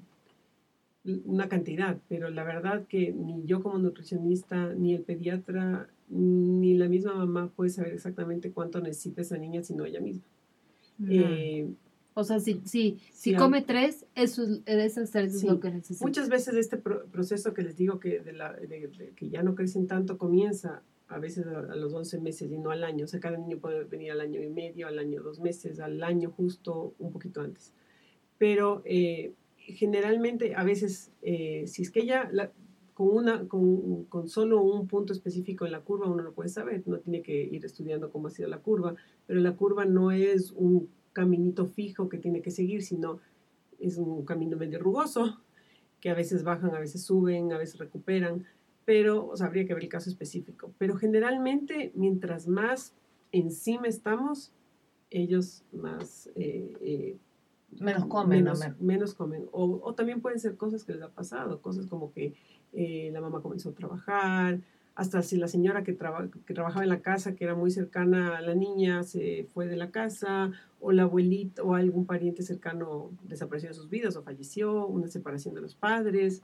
una cantidad, pero la verdad que ni yo como nutricionista, ni el pediatra, ni la misma mamá puede saber exactamente cuánto necesita esa niña, sino ella misma. Eh, o sea, si, si, si come tres, eso es, esas tres Sí. es lo que necesita. Muchas veces este pro- proceso que les digo que, de la, de- de que ya no crecen tanto comienza a veces a, a los 11 meses y no al año. O sea, cada niño puede venir al año y medio, al año dos meses, al año justo un poquito antes. Pero eh, generalmente a veces, eh, si es que ella la- con, una, con, con solo un punto específico en la curva uno lo puede saber, no tiene que ir estudiando cómo ha sido la curva, pero la curva no es un caminito fijo que tiene que seguir, sino es un camino medio rugoso, que a veces bajan, a veces suben, a veces recuperan, pero o sea, habría que ver el caso específico. Pero generalmente, mientras más encima estamos, ellos más... eh, eh, Menos comen, ¿no? menos, Men- menos comen. O, o también pueden ser cosas que les ha pasado, cosas como que eh, la mamá comenzó a trabajar, hasta si la señora que, traba- que trabajaba en la casa, que era muy cercana a la niña, se fue de la casa, o la abuelita o algún pariente cercano desapareció de sus vidas o falleció, una separación de los padres.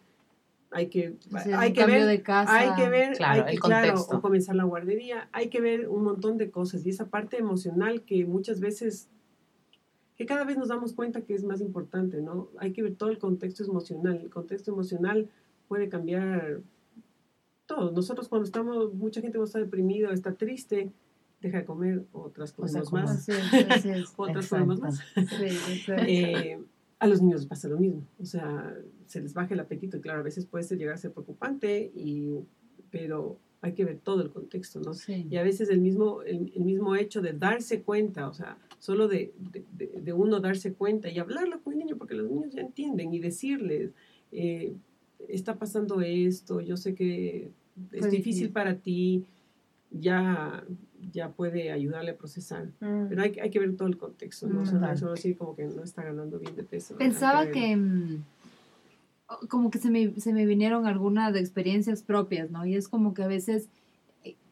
Hay que, hay que ver de casa. hay que ver, Claro, hay que, el claro, o comenzar la guardería, hay que ver un montón de cosas y esa parte emocional que muchas veces, que cada vez nos damos cuenta que es más importante, ¿no? Hay que ver todo el contexto emocional, el contexto emocional puede cambiar todo. Nosotros cuando estamos, mucha gente está deprimido, está triste, deja de comer, otras O sea, comemos como- más, Así es, así es. [LAUGHS] otras comemos más. Sí. [LAUGHS] Eh, a los niños pasa lo mismo, o sea, se les baja el apetito y claro, a veces puede ser- llegar a ser preocupante, y, pero hay que ver todo el contexto, ¿no? Sí. Y a veces el mismo, el, el mismo hecho de darse cuenta, o sea, solo de, de- de- uno darse cuenta y hablarlo con el niño, porque los niños ya entienden, y decirles, eh, está pasando esto, yo sé que es Fue difícil para ti, ya, ya puede ayudarle a procesar. Mm. Pero hay, hay que ver todo el contexto, ¿no? O sea, es solo decir como que no está ganando bien de peso. Pensaba ver- que mm, como que se me, se me vinieron algunas experiencias propias, ¿no? Y es como que a veces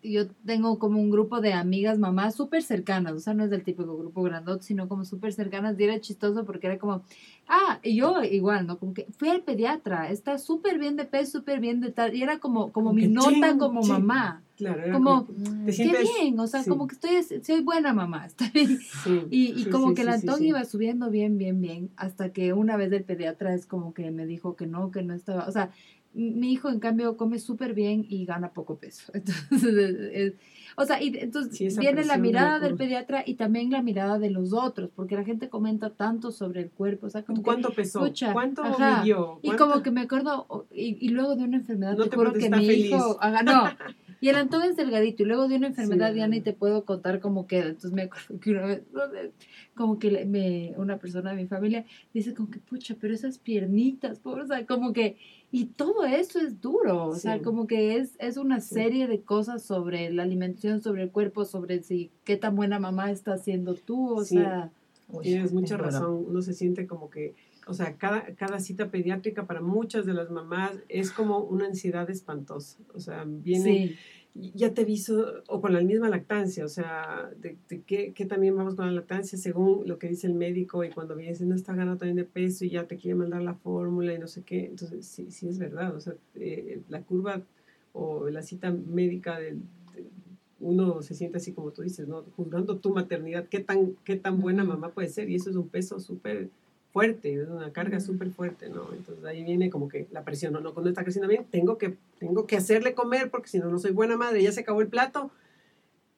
yo tengo como un grupo de amigas mamás súper cercanas, o sea, no es del típico grupo grandote, sino como súper cercanas, y era chistoso porque era como, ah, y yo igual, ¿no? Como que fui al pediatra, está súper bien de peso, súper bien de tal, y era como, como Como mi nota como mamá. Claro, era como- Qué sientes- bien, o sea, sí. como que estoy, soy buena mamá, [LAUGHS] está bien. sí, Y, y sí, como que el Antón iba subiendo bien, bien, bien, hasta que una vez el pediatra es como que me dijo que no, que no estaba, o sea, mi hijo en cambio come súper bien y gana poco peso. [LAUGHS] Entonces, es- es- o sea, y entonces Sí, viene la mirada del pediatra y también la mirada de los otros, porque la gente comenta tanto sobre el cuerpo, o sea, como que- ¿Cuánto pesó? Pucha, ¿Cuánto ajá. midió? y ¿Cuánto- como que me acuerdo, y, y luego de una enfermedad, No te te juro que ¿está mi feliz? hijo, haga, no, [LAUGHS] y el Antón es delgadito, y luego de una enfermedad Sí. ya ni te puedo contar cómo queda, entonces me acuerdo que una vez, como que me, una persona de mi familia dice como que, pucha, pero esas piernitas, pobre", o sea, como que, y todo eso es duro, o sea, Sí. como que es, es una Sí. serie de cosas sobre la alimentación, sobre el cuerpo, sobre si, qué tan buena mamá está siendo tú, o Sí. sea, Tienes mucha razón. Uno se siente como que, o sea, cada, cada cita pediátrica para muchas de las mamás es como una ansiedad espantosa. O sea, viene ya te aviso, o con la misma lactancia, o sea, de, que, también vamos con la lactancia según lo que dice el médico y cuando viene no está ganando también de peso y ya te quiere mandar la fórmula y no sé qué, entonces sí, sí es verdad, o sea, eh, la curva o la cita médica del, uno se siente así como tú dices, ¿no? Juzgando tu maternidad, qué tan, qué tan buena mamá puede ser y eso es un peso súper fuerte, es una carga súper fuerte, ¿no? Entonces ahí viene como que la presión, no, no, cuando está creciendo bien, tengo que, tengo que hacerle comer porque si no, no soy buena madre, ya se acabó el plato,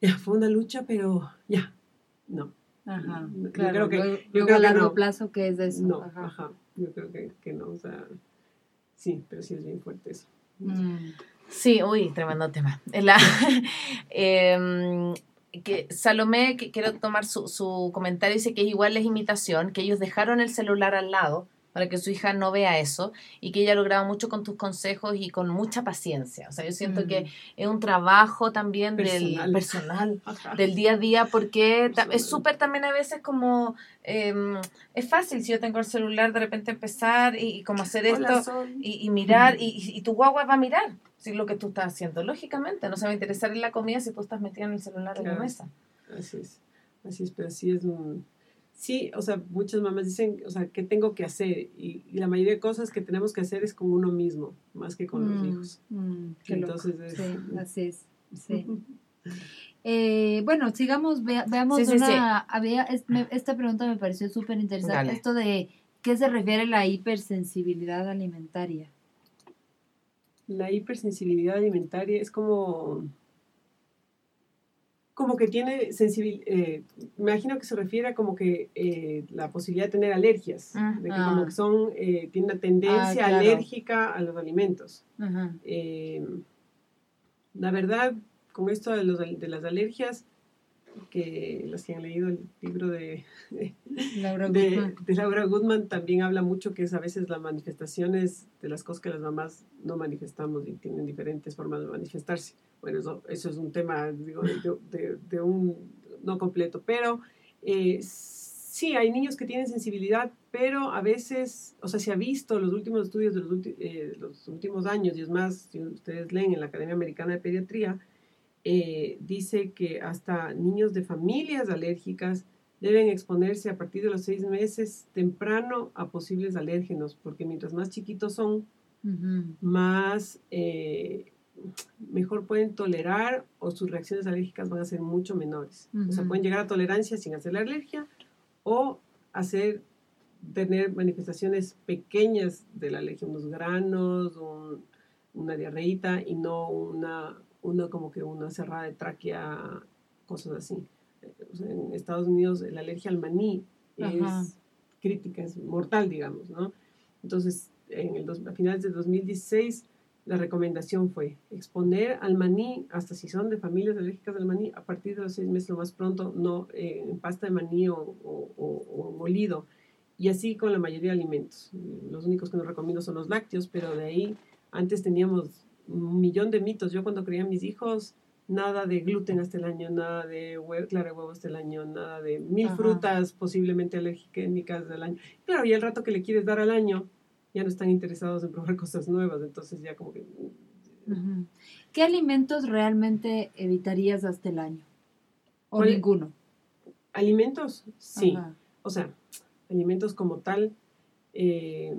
ya fue una lucha, pero ya, no. Ajá, claro, yo creo que, yo creo a largo plazo, ¿qué es eso? No, ajá. yo creo que, que, no, o sea, sí, pero sí es bien fuerte eso. Mm. Sí, uy, tremendo tema. La, [LAUGHS] eh, que Salomé, que quiero tomar su, su comentario, dice que igual es imitación, que ellos dejaron el celular al lado para que su hija no vea eso y que ella lograba mucho con tus consejos y con mucha paciencia. O sea, yo siento que mm. es un trabajo también del personal, [LAUGHS] del día a día, porque es súper también a veces como, em, es fácil si yo tengo el celular de repente empezar y, como hacer esto y, mirar y, y tu guagua va a mirar si lo que tú estás haciendo. Lógicamente, no se va a interesar en la comida si tú estás metido en el celular en la mesa. Así es, así es, pero sí es un... Sí, o sea, muchas mamás dicen, o sea, ¿qué tengo que hacer? Y, la mayoría de cosas que tenemos que hacer es con uno mismo, más que con los mm, hijos. Mm, Entonces, sí, así es, sí. [LAUGHS] Eh, bueno, sigamos, veamos una... Había, esta pregunta me pareció súper interesante, esto de qué se refiere a la hipersensibilidad alimentaria la hipersensibilidad alimentaria es como como que tiene sensibilidad, eh, me imagino que se refiere a como que eh, la posibilidad de tener alergias, ah, de que como que son, eh, tiene una tendencia ah, alérgica a los alimentos. la verdad, con esto de, los, de las alergias, que los que han leído el libro de, [LAUGHS] Laura, de, Laura Goodman también habla mucho que es a veces las manifestaciones de las cosas que las mamás no manifestamos y tienen diferentes formas de manifestarse. Bueno, eso, eso es un tema digo, de, de, un no completo, pero eh, sí, hay niños que tienen sensibilidad, pero a veces, o sea, se ha visto los últimos estudios de los, eh, los últimos años, y es más, si ustedes leen en la Academia Americana de Pediatría, eh, dice que hasta niños de familias alérgicas deben exponerse a partir de los seis meses temprano a posibles alérgenos, porque mientras más chiquitos son, más eh, mejor pueden tolerar o sus reacciones alérgicas van a ser mucho menores. O sea, pueden llegar a tolerancia sin hacer la alergia o hacer tener manifestaciones pequeñas de la alergia, unos granos, una diarreita y no una uno como que una cerrada de tráquea, cosas así. en Estados Unidos la alergia al maní es crítica, es mortal, digamos, ¿no? Entonces, en el a finales de 2016, la recomendación fue exponer al maní, hasta si son de familias alérgicas al maní, a partir de los seis meses lo más pronto, no eh, en pasta de maní o, o, molido. Y así con la mayoría de alimentos. Los únicos que no recomiendo son los lácteos, pero de ahí antes teníamos un millón de mitos. Yo cuando creía a mis hijos, nada de gluten hasta el año, nada de clara de huevo hasta el año, nada de mil frutas posiblemente alergénicas del año. Claro, y el rato que le quieres dar al año, ya no están interesados en probar [LAUGHS] cosas nuevas, entonces ya como que... ¿Qué alimentos realmente evitarías hasta el año? ¿O ninguno? Alimentos, sí. O sea, alimentos como tal, eh,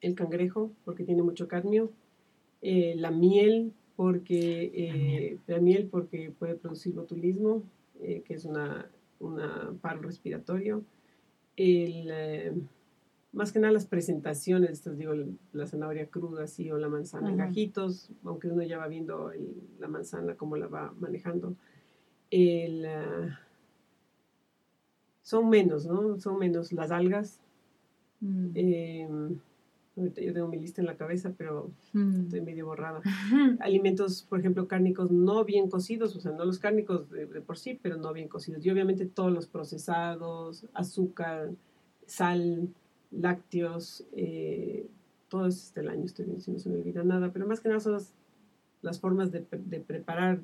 el cangrejo, porque tiene mucho cadmio, eh, la miel porque eh, la miel porque puede producir botulismo, eh, que es una, una paro respiratorio. El, más que nada las presentaciones, estas digo, la zanahoria cruda así o la manzana en gajitos, aunque uno ya va viendo la manzana cómo la va manejando. El, son menos, ¿no? Son menos las algas. Mm. Ahorita yo tengo mi lista en la cabeza, pero mm. estoy medio borrada. Alimentos, por ejemplo, cárnicos no bien cocidos, o sea, no los cárnicos de, por sí, pero no bien cocidos. Y obviamente todos los procesados, azúcar, sal, lácteos, eh, todo eso es del año, estoy viendo si no se me olvida nada, pero más que nada son las formas de, de preparar,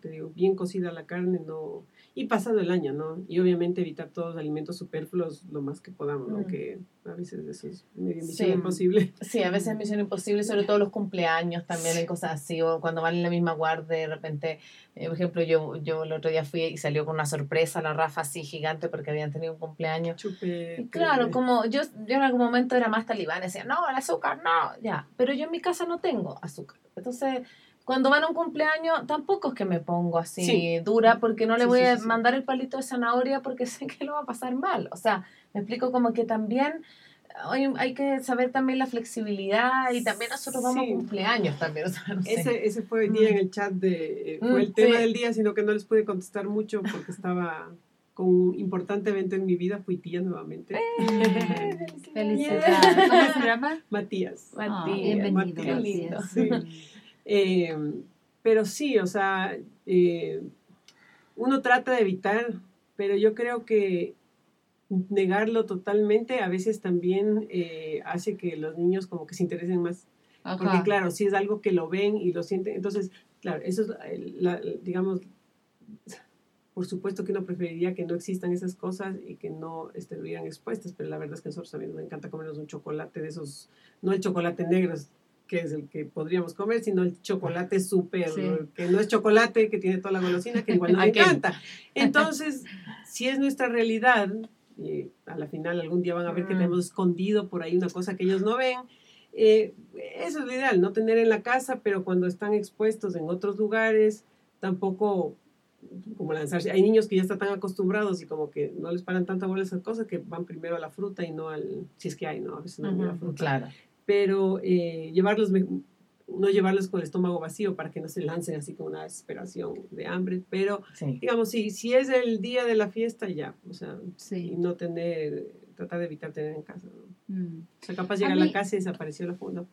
te digo, bien cocida la carne, no, y pasado el año, ¿no? Y obviamente evitar todos los alimentos superfluos lo más que podamos, ¿no? Mm. Que a veces eso es medio misión imposible. Sí, a veces es misión imposible, sobre todo los cumpleaños también, hay cosas así, o cuando van en la misma guardia, de repente, eh, por ejemplo, yo, yo el otro día fui y salió con una sorpresa la Rafa así gigante porque habían tenido un cumpleaños. Chupete. Y claro, como yo, yo en algún momento era más talibán, decía, no, el azúcar, no, ya, pero yo en mi casa no tengo azúcar. Entonces cuando van a un cumpleaños, tampoco es que me pongo así dura porque no le voy a mandar el palito de zanahoria porque [LAUGHS] sé que lo va a pasar mal. O sea, me explico como que también hay, hay que saber también la flexibilidad y también nosotros vamos a cumpleaños también. [LAUGHS] ese, ese fue el día en el chat de, eh, fue el mm, tema del día, sino que no les pude contestar mucho porque estaba con importante evento en mi vida, fui tía nuevamente. Eh, [LAUGHS] felicidades. ¿Cómo se llama? Matías. Matías. Ah, bienvenido. Qué lindo. Sí. Eh, pero sí, o sea, eh, uno trata de evitar, pero yo creo que negarlo totalmente a veces también eh, hace que los niños como que se interesen más. Porque claro, si es algo que lo ven y lo sienten, entonces, claro, eso es, la, digamos, por supuesto que uno preferiría que no existan esas cosas y que no estuvieran expuestas, pero la verdad es que a nosotros también nos encanta comernos un chocolate de esos, no el chocolate negro, que es el que podríamos comer, sino el chocolate súper, que no es chocolate, que tiene toda la golosina, que igual nos [LAUGHS] encanta. Entonces, si es nuestra realidad, y a la final algún día van a ver que mm. tenemos escondido por ahí una cosa que ellos no ven, eh, eso es lo ideal, no tener en la casa, pero cuando están expuestos en otros lugares, tampoco como lanzarse. Hay niños que ya están tan acostumbrados y como que no les paran tanta bola esas cosas que van primero a la fruta y no al, si es que hay, ¿no? A veces no hay la fruta. Claro pero eh, llevarlos, no llevarlos con el estómago vacío para que no se lancen así con una desesperación de hambre, pero digamos, si, si es el día de la fiesta, ya, o sea, y no tener, tratar de evitar tener en casa. Mm. O sea, capaz llegar a, la casa y desapareció la funda.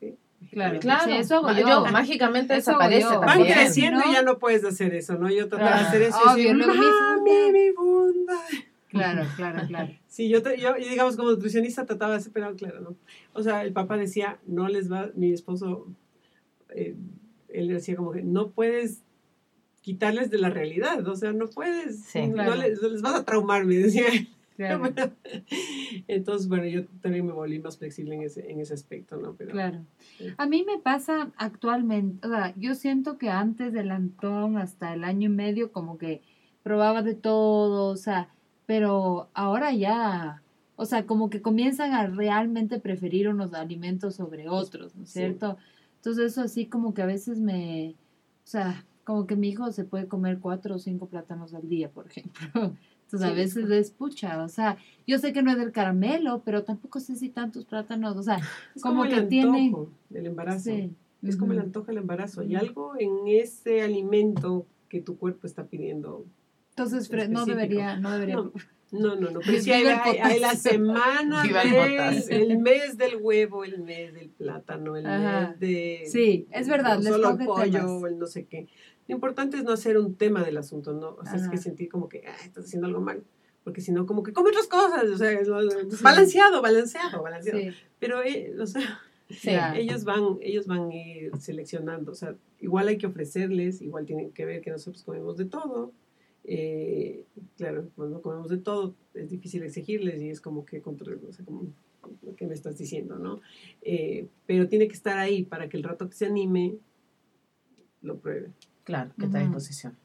Claro, claro. eso yo. mágicamente desaparece Van creciendo y ya no puedes hacer eso, ¿no? Yo tratar de hacer eso y decir, mi funda. Claro, [LAUGHS] claro, claro. Sí, yo, yo, digamos, como nutricionista trataba de hacer, pero claro, ¿no? O sea, el papá decía, no les va, mi esposo, eh, él decía como que no puedes quitarles de la realidad, o sea, no puedes, no, les, vas a traumar, me decía. Claro. [LAUGHS] Entonces, bueno, yo también me volví más flexible en ese, en ese aspecto, ¿no? Pero, claro. A mí me pasa actualmente, o sea, yo siento que antes del Antón hasta el año y medio como que probaba de todo, o sea, pero ahora ya, o sea, como que comienzan a realmente preferir unos alimentos sobre otros, ¿no es cierto? Entonces eso así como que a veces me, o sea, como que mi hijo se puede comer cuatro o cinco plátanos al día, por ejemplo. [LAUGHS] Entonces a veces es pucha, o sea, yo sé que no es del caramelo, pero tampoco sé si tantos plátanos, o sea, [LAUGHS] es como, que el tiene... del embarazo. Es como el antojo del embarazo. Hay algo en ese alimento que tu cuerpo está pidiendo entonces, no debería, no debería. No, no, no, pero [LAUGHS] sí hay, hay, la semana, el mes del huevo, el mes del plátano, el mes de... Sí, es verdad, les solo el pollo, el no sé qué. Lo importante es no hacer un tema del asunto, ¿no? O sea, es que sentir como que, ah, estás haciendo algo mal. Porque si no, como que come otras cosas, o sea, balanceado, balanceado, balanceado. Pero, eh, o sea, [LAUGHS] ellos van, ellos van seleccionando, o sea, igual hay que ofrecerles, igual tienen que ver que nosotros comemos de todo, eh, claro, cuando comemos de todo, es difícil exigirles y es como que contra, o sea, como lo que me estás diciendo, ¿no? Eh, pero tiene que estar ahí para que el rato que se anime, lo pruebe. Claro, que está a disposición.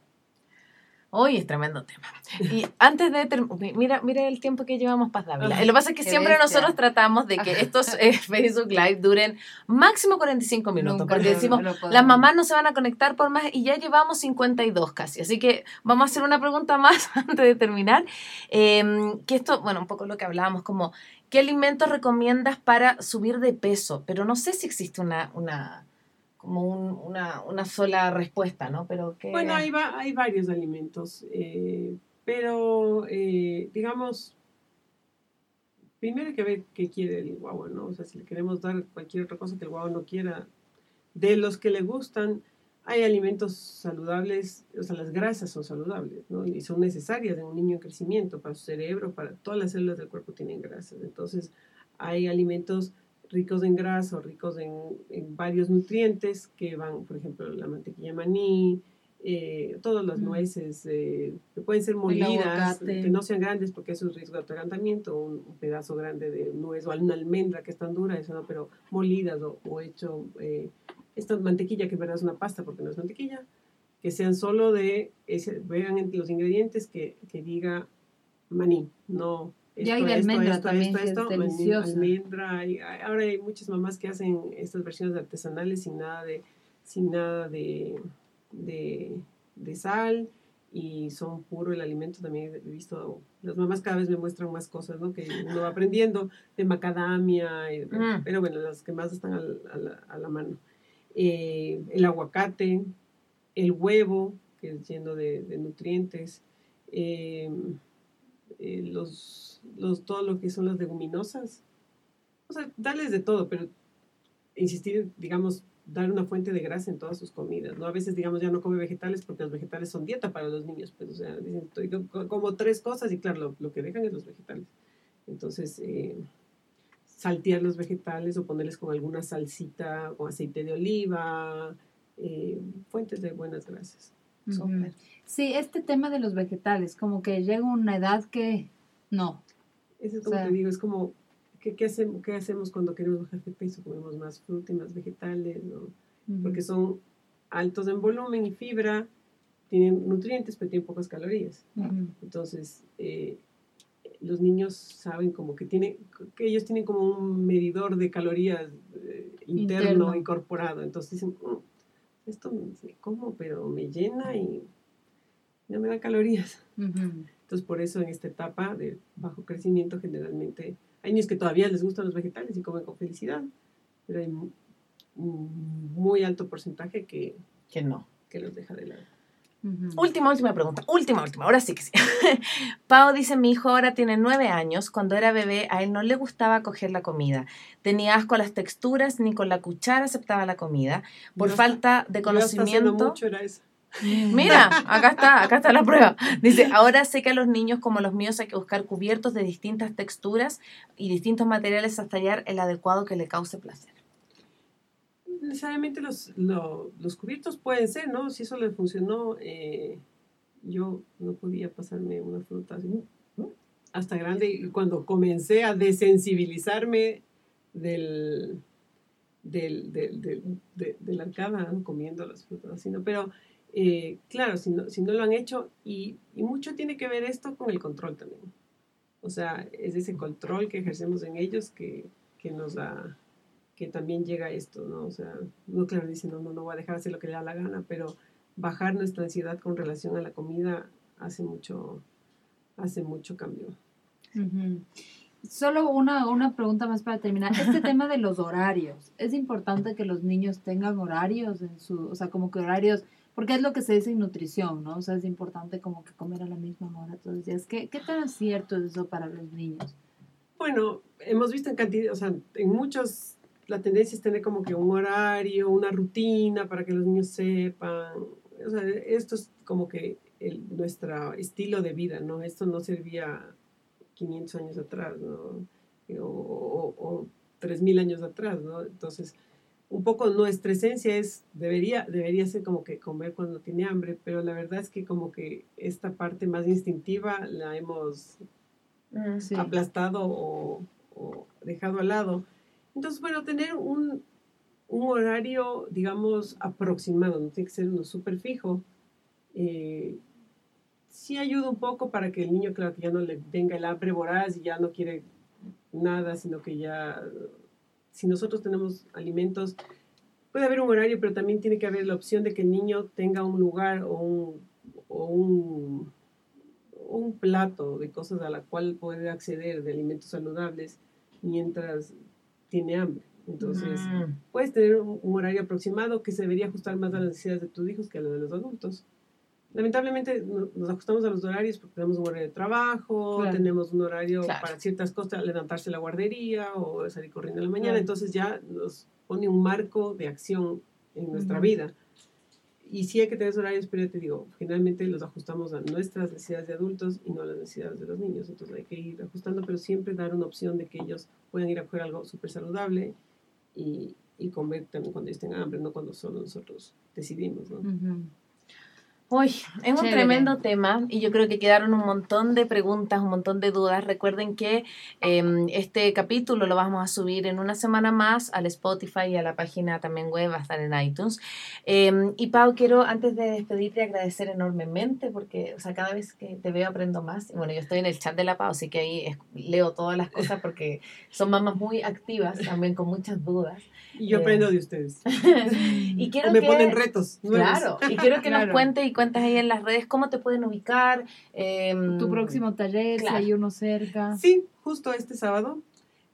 Hoy es tremendo tema. Y antes de mira, mira el tiempo que llevamos Paz Dávila. Lo que pasa es que siempre nosotros tratamos de que estos eh, [LAUGHS] Facebook Live duren máximo 45 minutos, porque decimos, las mamás no se van a conectar por más y ya llevamos 52 casi. Así que vamos a hacer una pregunta más [LAUGHS] antes de terminar. Em, que esto, bueno, un poco lo que hablábamos, como, ¿qué alimentos recomiendas para subir de peso? Pero no sé si existe una, una como una, una, sola respuesta, ¿no? Pero que... Bueno, hay, hay varios alimentos, eh, pero eh, digamos, primero hay que ver qué quiere el guagua, ¿no? O sea, si le queremos dar cualquier otra cosa que el guagua no quiera, de los que le gustan, hay alimentos saludables, o sea, las grasas son saludables, ¿no? Y son necesarias en un niño en crecimiento, para su cerebro, para todas las células del cuerpo tienen grasas. Entonces, hay alimentos ricos en grasa o ricos en, en, varios nutrientes que van, por ejemplo, la mantequilla maní, eh, todas las nueces eh, que pueden ser molidas, que no sean grandes porque eso es riesgo de atragantamiento, un, pedazo grande de nuez o una almendra que es tan dura, eso no, pero molidas o, o hecho, eh, esta mantequilla que en verdad es una pasta porque no es mantequilla, que sean solo de, ese, vean entre los ingredientes que, que diga maní, no ya hay de almendra también, es deliciosa. Almendra, ahora hay muchas mamás que hacen estas versiones artesanales sin nada de, sin nada de, de, sal y son puro el alimento. También he visto, las mamás cada vez me muestran más cosas, ¿no? Que uno va aprendiendo de macadamia, mm. pero bueno, las que más están a, la, mano. Eh, el aguacate, el huevo, que es lleno de, nutrientes, eh, eh, los, los, todo lo que son las leguminosas. O sea, darles de todo, pero insistir, digamos, dar una fuente de grasa en todas sus comidas, ¿no? A veces, digamos, ya no come vegetales porque los vegetales son dieta para los niños, pues, o sea, dicen, como tres cosas y claro, lo, que dejan es los vegetales. Entonces, eh, saltear los vegetales o ponerles con alguna salsita, con aceite de oliva, eh, fuentes de buenas grasas. Sí, este tema de los vegetales, como que llega una edad que no. Eso es como te digo, es como ¿qué, qué, hacemos, ¿qué hacemos cuando queremos bajar de peso? Comemos más fruta y más vegetales, ¿no? Porque son altos en volumen y fibra, tienen nutrientes, pero tienen pocas calorías. Entonces, eh, los niños saben como que tienen, que ellos tienen como un medidor de calorías eh, interno, incorporado. Entonces dicen, mm, esto me como, pero me llena y no me da calorías. Entonces, por eso en esta etapa de bajo crecimiento generalmente hay niños que todavía les gustan los vegetales y comen con felicidad, pero hay un muy alto porcentaje que, que no. Que los deja de lado. Última, última pregunta. Última, última. Ahora sí que sí. [LAUGHS] Pau dice, mi hijo ahora tiene nueve años. Cuando era bebé, a él no le gustaba coger la comida. Tenía asco a las texturas, ni con la cuchara aceptaba la comida. Por falta de conocimiento... Mucho era eso. [LAUGHS] Mira, acá está, acá está la prueba. Dice, ahora sé que a los niños como los míos hay que buscar cubiertos de distintas texturas y distintos materiales hasta hallar el adecuado que le cause placer. Necesariamente los, los cubiertos pueden ser, ¿no? Si eso le funcionó, eh, yo no podía pasarme una fruta así, hasta grande. Y cuando comencé a desensibilizarme del, del, del, de, de, la arcada, comiendo las frutas así, ¿no? Pero eh, claro, si no, si no lo han hecho, y, y, mucho tiene que ver esto con el control también. O sea, es ese control que ejercemos en ellos que, que nos da, que también llega a esto, ¿no? O sea, no claro, dice, no, no, no voy a dejar hacer lo que le da la gana, pero bajar nuestra ansiedad con relación a la comida hace mucho, hace mucho cambio. Solo una, una pregunta más para terminar. Este [LAUGHS] tema de los horarios. ¿Es importante que los niños tengan horarios en su, o sea, como que horarios porque es lo que se dice en nutrición, ¿no? O sea, es importante como que comer a la misma hora todos los días. ¿Qué, qué tan cierto es eso para los niños? Bueno, hemos visto en cantidad, o sea, en muchos, la tendencia es tener como que un horario, una rutina para que los niños sepan. O sea, esto es como que el, nuestro estilo de vida, ¿no? Esto no servía 500 años atrás, ¿no? O, o, o 3.000 años atrás, ¿no? Entonces, un poco nuestra esencia es, debería, debería ser como que comer cuando tiene hambre, pero la verdad es que como que esta parte más instintiva la hemos mm, aplastado o, dejado al lado. Entonces, bueno, tener un, horario, digamos, aproximado, no tiene que ser uno súper fijo, eh, sí ayuda un poco para que el niño, claro, que ya no le venga el hambre voraz y ya no quiere nada, sino que ya si nosotros tenemos alimentos, puede haber un horario, pero también tiene que haber la opción de que el niño tenga un lugar o un, o un, un plato de cosas a la cual puede acceder de alimentos saludables mientras tiene hambre. Entonces, mm. puedes tener un, horario aproximado que se debería ajustar más a las necesidades de tus hijos que a las de los adultos. Lamentablemente nos ajustamos a los horarios porque tenemos un horario de trabajo, tenemos un horario para ciertas cosas, levantarse a la guardería o salir corriendo en la mañana, entonces ya nos pone un marco de acción en nuestra vida. y sí hay que tener horarios, pero ya te digo, generalmente los ajustamos a nuestras necesidades de adultos y no a las necesidades de los niños. Entonces hay que ir ajustando, pero siempre dar una opción de que ellos puedan ir a coger algo súper saludable y, y comer también cuando ellos tengan hambre, no cuando solo nosotros decidimos. ¿no? Ujú. Uy, es un Chévere. tremendo tema y yo creo que quedaron un montón de preguntas, un montón de dudas. Recuerden que eh, este capítulo lo vamos a subir en una semana más al Spotify y a la página también web, va a estar en iTunes. Eh, y Pau, quiero antes de despedirte agradecer enormemente porque, o sea, cada vez que te veo aprendo más. Bueno, yo estoy en el chat de la Pau, así que ahí es- leo todas las cosas porque son mamás muy activas, también con muchas dudas. Y yo Eh. aprendo de ustedes. [LAUGHS] Y quiero O me que... ponen retos nuevos. Claro, y quiero que Claro. nos cuentes y cuentes ahí en las redes cómo te pueden ubicar. em, Tu próximo taller, claro. si hay uno cerca. Sí, justo este sábado.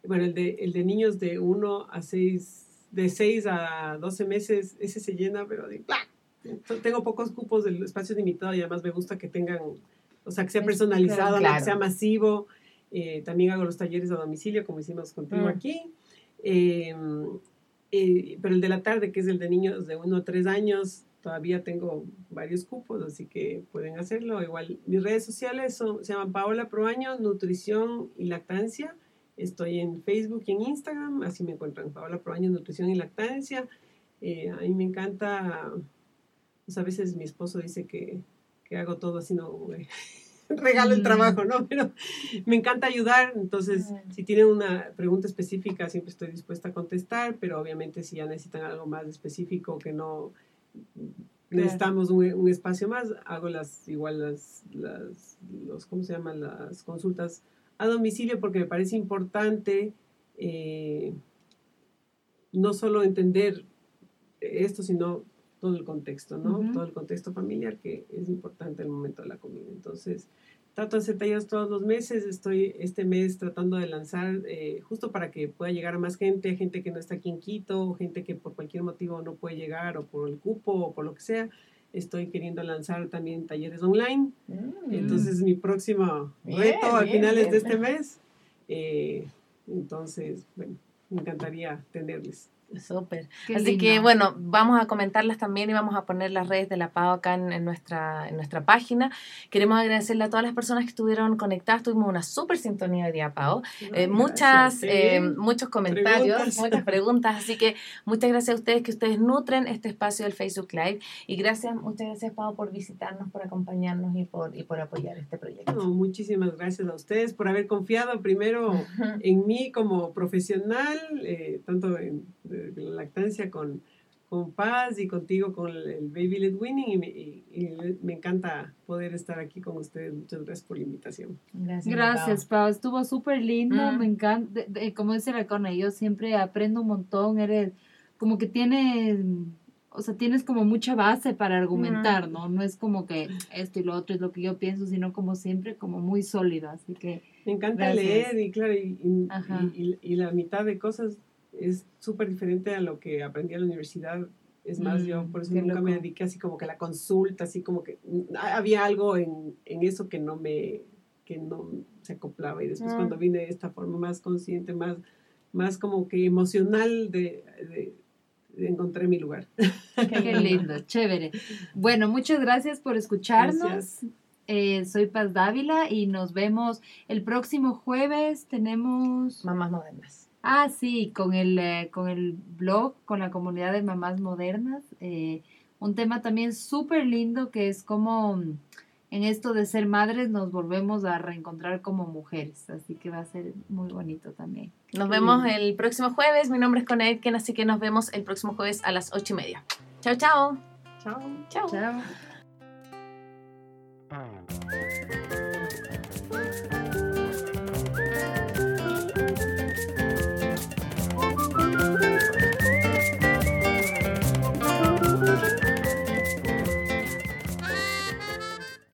Bueno, el de, el de niños de 1 a 6, de 6 a 12 meses, ese se llena, pero de, ¡plac! tengo pocos cupos del espacio limitado y además me gusta que tengan, o sea, que sea personalizado, claro. que sea masivo. Eh, también hago los talleres a domicilio, como hicimos contigo Mm. aquí. Eh, pero el de la tarde, que es el de niños de 1 a 3 años, todavía tengo varios cupos, así que pueden hacerlo. Igual, mis redes sociales son, se llaman Paola Proaño, Nutrición y Lactancia. Estoy en Facebook y en Instagram, así me encuentran, Paola Proaño, Nutrición y Lactancia. Eh, a mí me encanta, pues a veces mi esposo dice que, que hago todo así, no [LAUGHS] regalo el Mm. trabajo, ¿no? Pero me encanta ayudar, entonces Mm. si tienen una pregunta específica siempre estoy dispuesta a contestar, pero obviamente si ya necesitan algo más específico que no necesitamos un, un espacio más, hago las igual las, las los ¿cómo se llaman? las consultas a domicilio porque me parece importante eh, no solo entender esto, sino todo el contexto, ¿no? Todo el contexto familiar que es importante el momento de la comida. Entonces, trato de hacer talleres todos los meses. Estoy este mes tratando de lanzar, eh, justo para que pueda llegar a más gente, gente que no está aquí en Quito, gente que por cualquier motivo no puede llegar, o por el cupo, o por lo que sea. Estoy queriendo lanzar también talleres online. Mm. Entonces, mi próximo Bien, reto a bien, finales bien. de este mes. Eh, entonces, bueno, me encantaría tenerles. Súper. Así que bueno, vamos a comentarlas también y vamos a poner las redes de la PAO acá en, en nuestra, en nuestra página. Queremos agradecerle a todas las personas que estuvieron conectadas. Tuvimos una súper sintonía hoy día, Pao. Eh, muchas, eh, muchos comentarios, Preguntas. muchas preguntas. Así que muchas gracias a ustedes que ustedes nutren este espacio del Facebook Live. Y gracias, muchas gracias, Pao, por visitarnos, por acompañarnos y por, y por apoyar este proyecto. No, muchísimas gracias a ustedes por haber confiado primero [LAUGHS] en mí como profesional, eh, tanto en, de- de la lactancia con, con Paz y contigo con el, Baby Led Winning. Y me, y- y me encanta poder estar aquí con ustedes. Muchas gracias por la invitación. Gracias. Gracias, Pau. Estuvo súper lindo. Mm. Me encanta. de- de- como dice la Cone, yo siempre aprendo un montón. Eres como que tienes, o sea, tienes como mucha base para argumentar, ¿no? No es como que esto y lo otro es lo que yo pienso, sino como siempre, como muy sólido. Así que, Me encanta Gracias. leer y claro, y, y- Ajá. y- y la mitad de cosas es súper diferente a lo que aprendí en la universidad. Es más, Mm, yo por eso nunca me dediqué así como que a la consulta, así como que mm, había algo en, en eso que no me que no se acoplaba y después Mm. cuando vine de esta forma más consciente, más, más como que emocional de, de- de encontré mi lugar. qué [LAUGHS] lindo, chévere. Bueno, muchas gracias por escucharnos. Gracias. Eh, soy Paz Dávila y nos vemos el próximo jueves. Tenemos... Mamás modernas. Ah, sí, con el, eh, con el blog, con la comunidad de mamás modernas. eh, un tema también súper lindo que es como mm, en esto de ser madres nos volvemos a reencontrar como mujeres. Así que va a ser muy bonito también. Nos Qué vemos lindo. el próximo jueves. Mi nombre es Conaitken, así que nos vemos el próximo jueves a las ocho y media. Chao, chao. Chao. Chao. Chao.